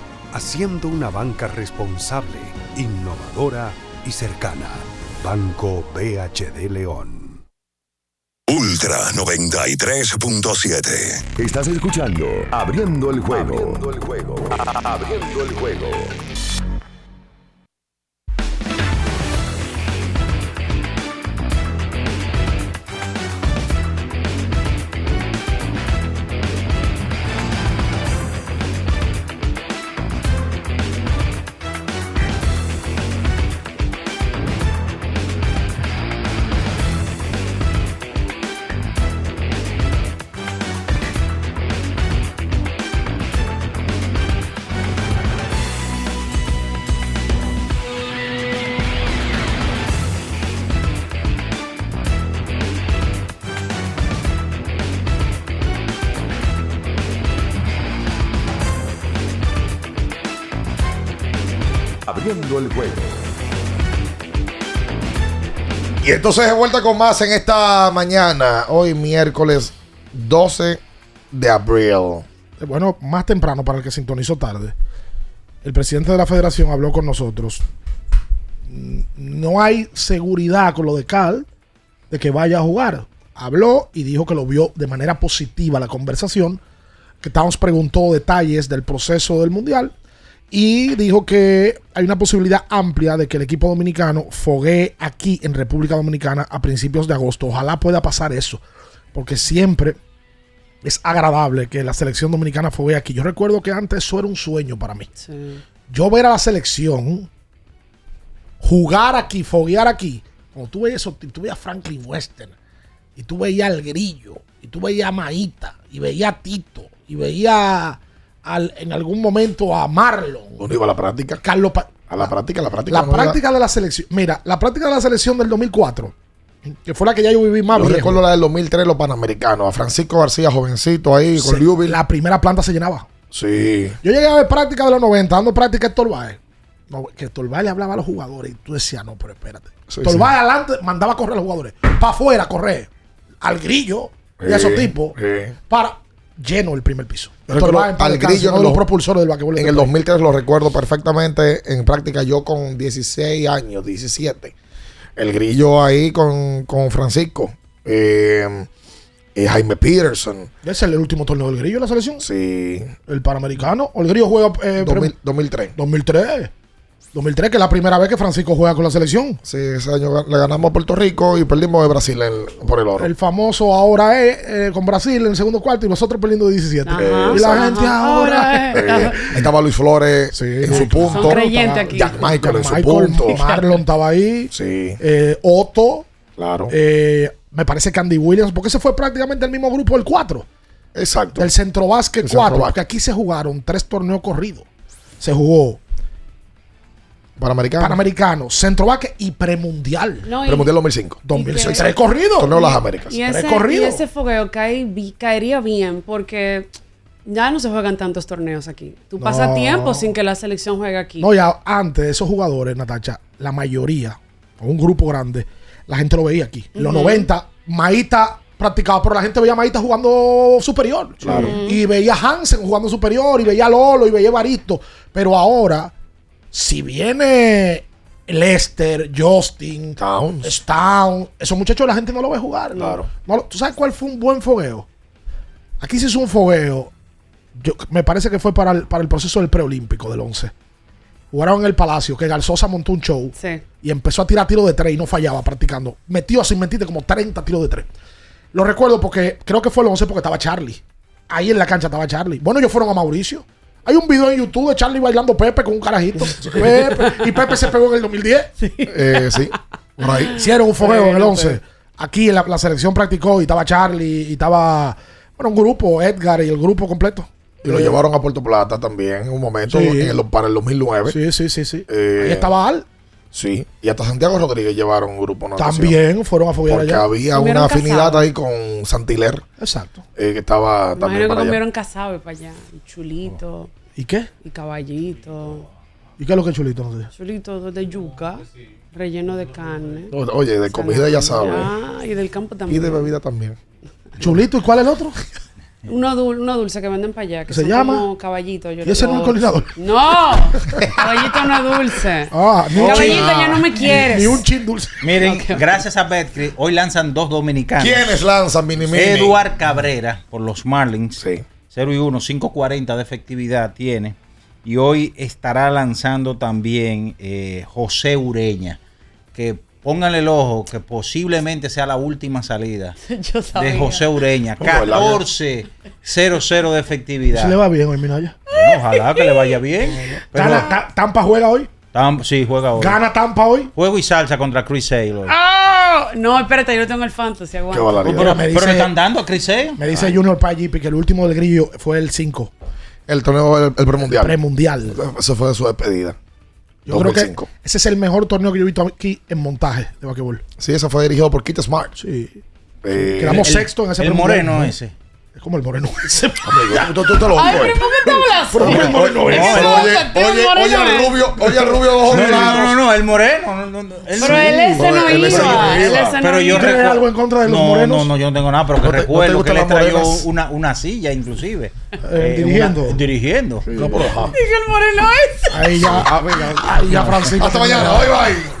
haciendo una banca responsable, innovadora y cercana. Banco BHD León. Ultra 93.7. Estás escuchando Abriendo el juego. Abriendo el juego. Abriendo el juego. Entonces de vuelta con más en esta mañana, hoy miércoles 12 de abril. Eh, Bueno, más temprano para el que sintonizó tarde. El presidente de la federación habló con nosotros. Mm, No hay seguridad con lo de Cal de que vaya a jugar. Habló y dijo que lo vio de manera positiva la conversación. Que Towns preguntó detalles del proceso del mundial y dijo que hay una posibilidad amplia de que el equipo dominicano foguee aquí en República Dominicana a principios de agosto. Ojalá pueda pasar eso, porque siempre es agradable que la selección dominicana foguee aquí. Yo recuerdo que antes eso era un sueño para mí. Yo ver a la selección jugar aquí, foguear aquí. Cuando tú veías, eso, tú veías a Franklin Western, y tú veías al Grillo, y tú veías a Maíta, y veías a Tito, y veías al- en algún momento a Marlon. ¿Dónde iba la práctica? Carlos Pa- A la práctica, la práctica. la no práctica de la selección. Mira, la práctica de la selección del 2004, que fue la que ya yo viví más Yo viejo. recuerdo la del 2003, los panamericanos. A Francisco García, jovencito ahí, con Liubil. La primera planta se llenaba. Sí. Yo llegué a ver práctica de los 90, dando práctica a Héctor. No, que Báez le hablaba a los jugadores y tú decías, no, pero espérate. Sí, sí. Adelante mandaba a correr a los jugadores. Para afuera, correr. Al grillo y a esos Sí, tipos. sí. Para lleno el primer piso. Paz al grillo uno de los propulsores del basquetbol. En de el este país. 2003 lo recuerdo perfectamente en práctica, yo con 16 años, 17. El grillo ahí con, con Francisco. Eh, eh, Jaime Peterson. Ese es el último torneo del grillo en la selección. Sí. El panamericano. O el grillo juega. eh, 2000 2003. 2003. 2003, que es la primera vez que Francisco juega con la selección. Sí, ese año le ganamos a Puerto Rico y perdimos de Brasil por el oro. El famoso ahora es eh, con Brasil en el segundo cuarto y nosotros perdiendo de 17. Ajá. y la gente Ajá. ahora. Eh, estaba Luis Flores en su punto. Son creyentes aquí. Jack Michael en su Michael, punto. Marlon estaba ahí. Sí. Eh, Otto. Claro. Eh, me parece que Andy Williams, porque ese fue prácticamente el mismo grupo del 4. Exacto. Del Centro Básquet El 4. Centro Porque aquí se jugaron tres torneos corridos. Se jugó Panamericano. Panamericano, Centro Básquet y Premundial. No, y- Premundial 2005. 2006. y que- Tres corridos. Torneo de las Américas. Y ese, Tres corridos. y ese fogueo cae caería bien porque ya no se juegan tantos torneos aquí. Tú No. pasas tiempo sin que la selección juegue aquí. No, ya antes esos jugadores, Natacha, la mayoría, o un grupo grande, la gente lo veía aquí. En los Ujú. 90, Maíta practicaba, pero la gente veía a Maíta jugando superior. Claro. Y veía a Hansen jugando superior, y veía a Lolo, y veía a Baristo. Pero ahora, si viene Lester, Justin, Towns, Town, esos muchachos la gente no lo ve jugar. Claro. No lo- ¿Tú sabes cuál fue un buen fogueo? Aquí se hizo un fogueo. Yo, me parece que fue para el, para el proceso del preolímpico del 11. Jugaron en el Palacio, que Garzosa montó un show Sí. y empezó a tirar tiros de tres y no fallaba practicando. Metió, sin mentirte, como 30 tiros de tres. Lo recuerdo porque creo que fue el 11 porque estaba Charlie. Ahí en la cancha estaba Charlie. Bueno, ellos fueron a Mauricio. Hay un video en YouTube de Charlie bailando Pepe con un carajito. Pepe, y Pepe se pegó en el 2010. Eh, sí, por ahí. Hicieron un fogueo en el Bueno, 11. Aquí en la, la selección practicó y estaba Charlie y estaba, bueno, un grupo, Edgar y el grupo completo. Y lo llevaron a Puerto Plata también en un momento, Sí. en el- para el 2009. Sí, sí, sí, sí. Eh, Ahí estaba Al. Sí, y hasta Santiago Rodríguez llevaron un grupo. natación. También fueron a foguear Porque allá. había Comieron una afinidad casado. ahí con Santiler. Exacto. eh, que estaba Imagino también que para allá. comieron casabe para allá. Y chulito. ¿Y qué? Y caballito. ¿Y qué es lo que es chulito? No sé. Chulito de yuca. Relleno de carne. O- Oye, de comida ya sabes. Ah, y del campo Y también. de bebida también. Chulito, ¿y cuál es el otro? Uno, dul- uno dulce que venden para allá. Que ¿Se son llama? como caballitos. yo ¿Y ese no es coordinador? No, caballito no es dulce. Ah, un caballito chin. ya no me quieres. Ni un chin dulce. Miren, gracias a Betcris, hoy lanzan dos dominicanos. ¿Quiénes lanzan Mini Mini? Eduard Cabrera por los Marlins. Sí. 0 y 1, 540 de efectividad tiene. Y hoy estará lanzando también eh, José Ureña. Que pónganle el ojo, que posiblemente sea la última salida Yo sabía. de José Ureña. Oh, ¿verdad? 14-0-0 de efectividad. Se le va bien hoy, Minaya. Bueno, ojalá que le vaya bien. Pero, Tampa juega hoy. Tam- sí, juega hoy. Gana Tampa hoy. Juego y salsa contra Chris Sale hoy. ¡Ah! No, espérate, yo no tengo el fantasy. Aguanta. Oh, pero, me pero dice- le están dando a Chris Sale. Me dice Junior Payipi que el último del grillo fue el 5. El torneo, el, el premundial. Premundial. Eso fue su despedida. Yo creo que 2005. ese es el mejor torneo que yo he visto aquí en montaje de basquetbol. Sí, eso fue dirigido por Kit Smart. Sí. Eh, Quedamos el- sexto en ese el moreno ¿no? ese. Es como el moreno ese. amigo, tú, tú lo Ay, digo, pero eh. ¿por qué te hablas? Pero Oye, el moreno oye, ese. oye, oye, oye al rubio, oye al rubio de ojos No, no, no, no, el moreno. no, no, no, él Pero él ese no iba. Él iba. ese no Pero yo iba. ¿Tienes algo en contra de los no, morenos? No, no, yo no tengo nada, pero que ¿No te- no te recuerdo que le trayó una, una silla, inclusive. Eh, dirigiendo. una- dirigiendo. No, pero, ajá. Dije el moreno ese. Ahí ya, ahí ya Francisco. Hasta mañana, bye bye.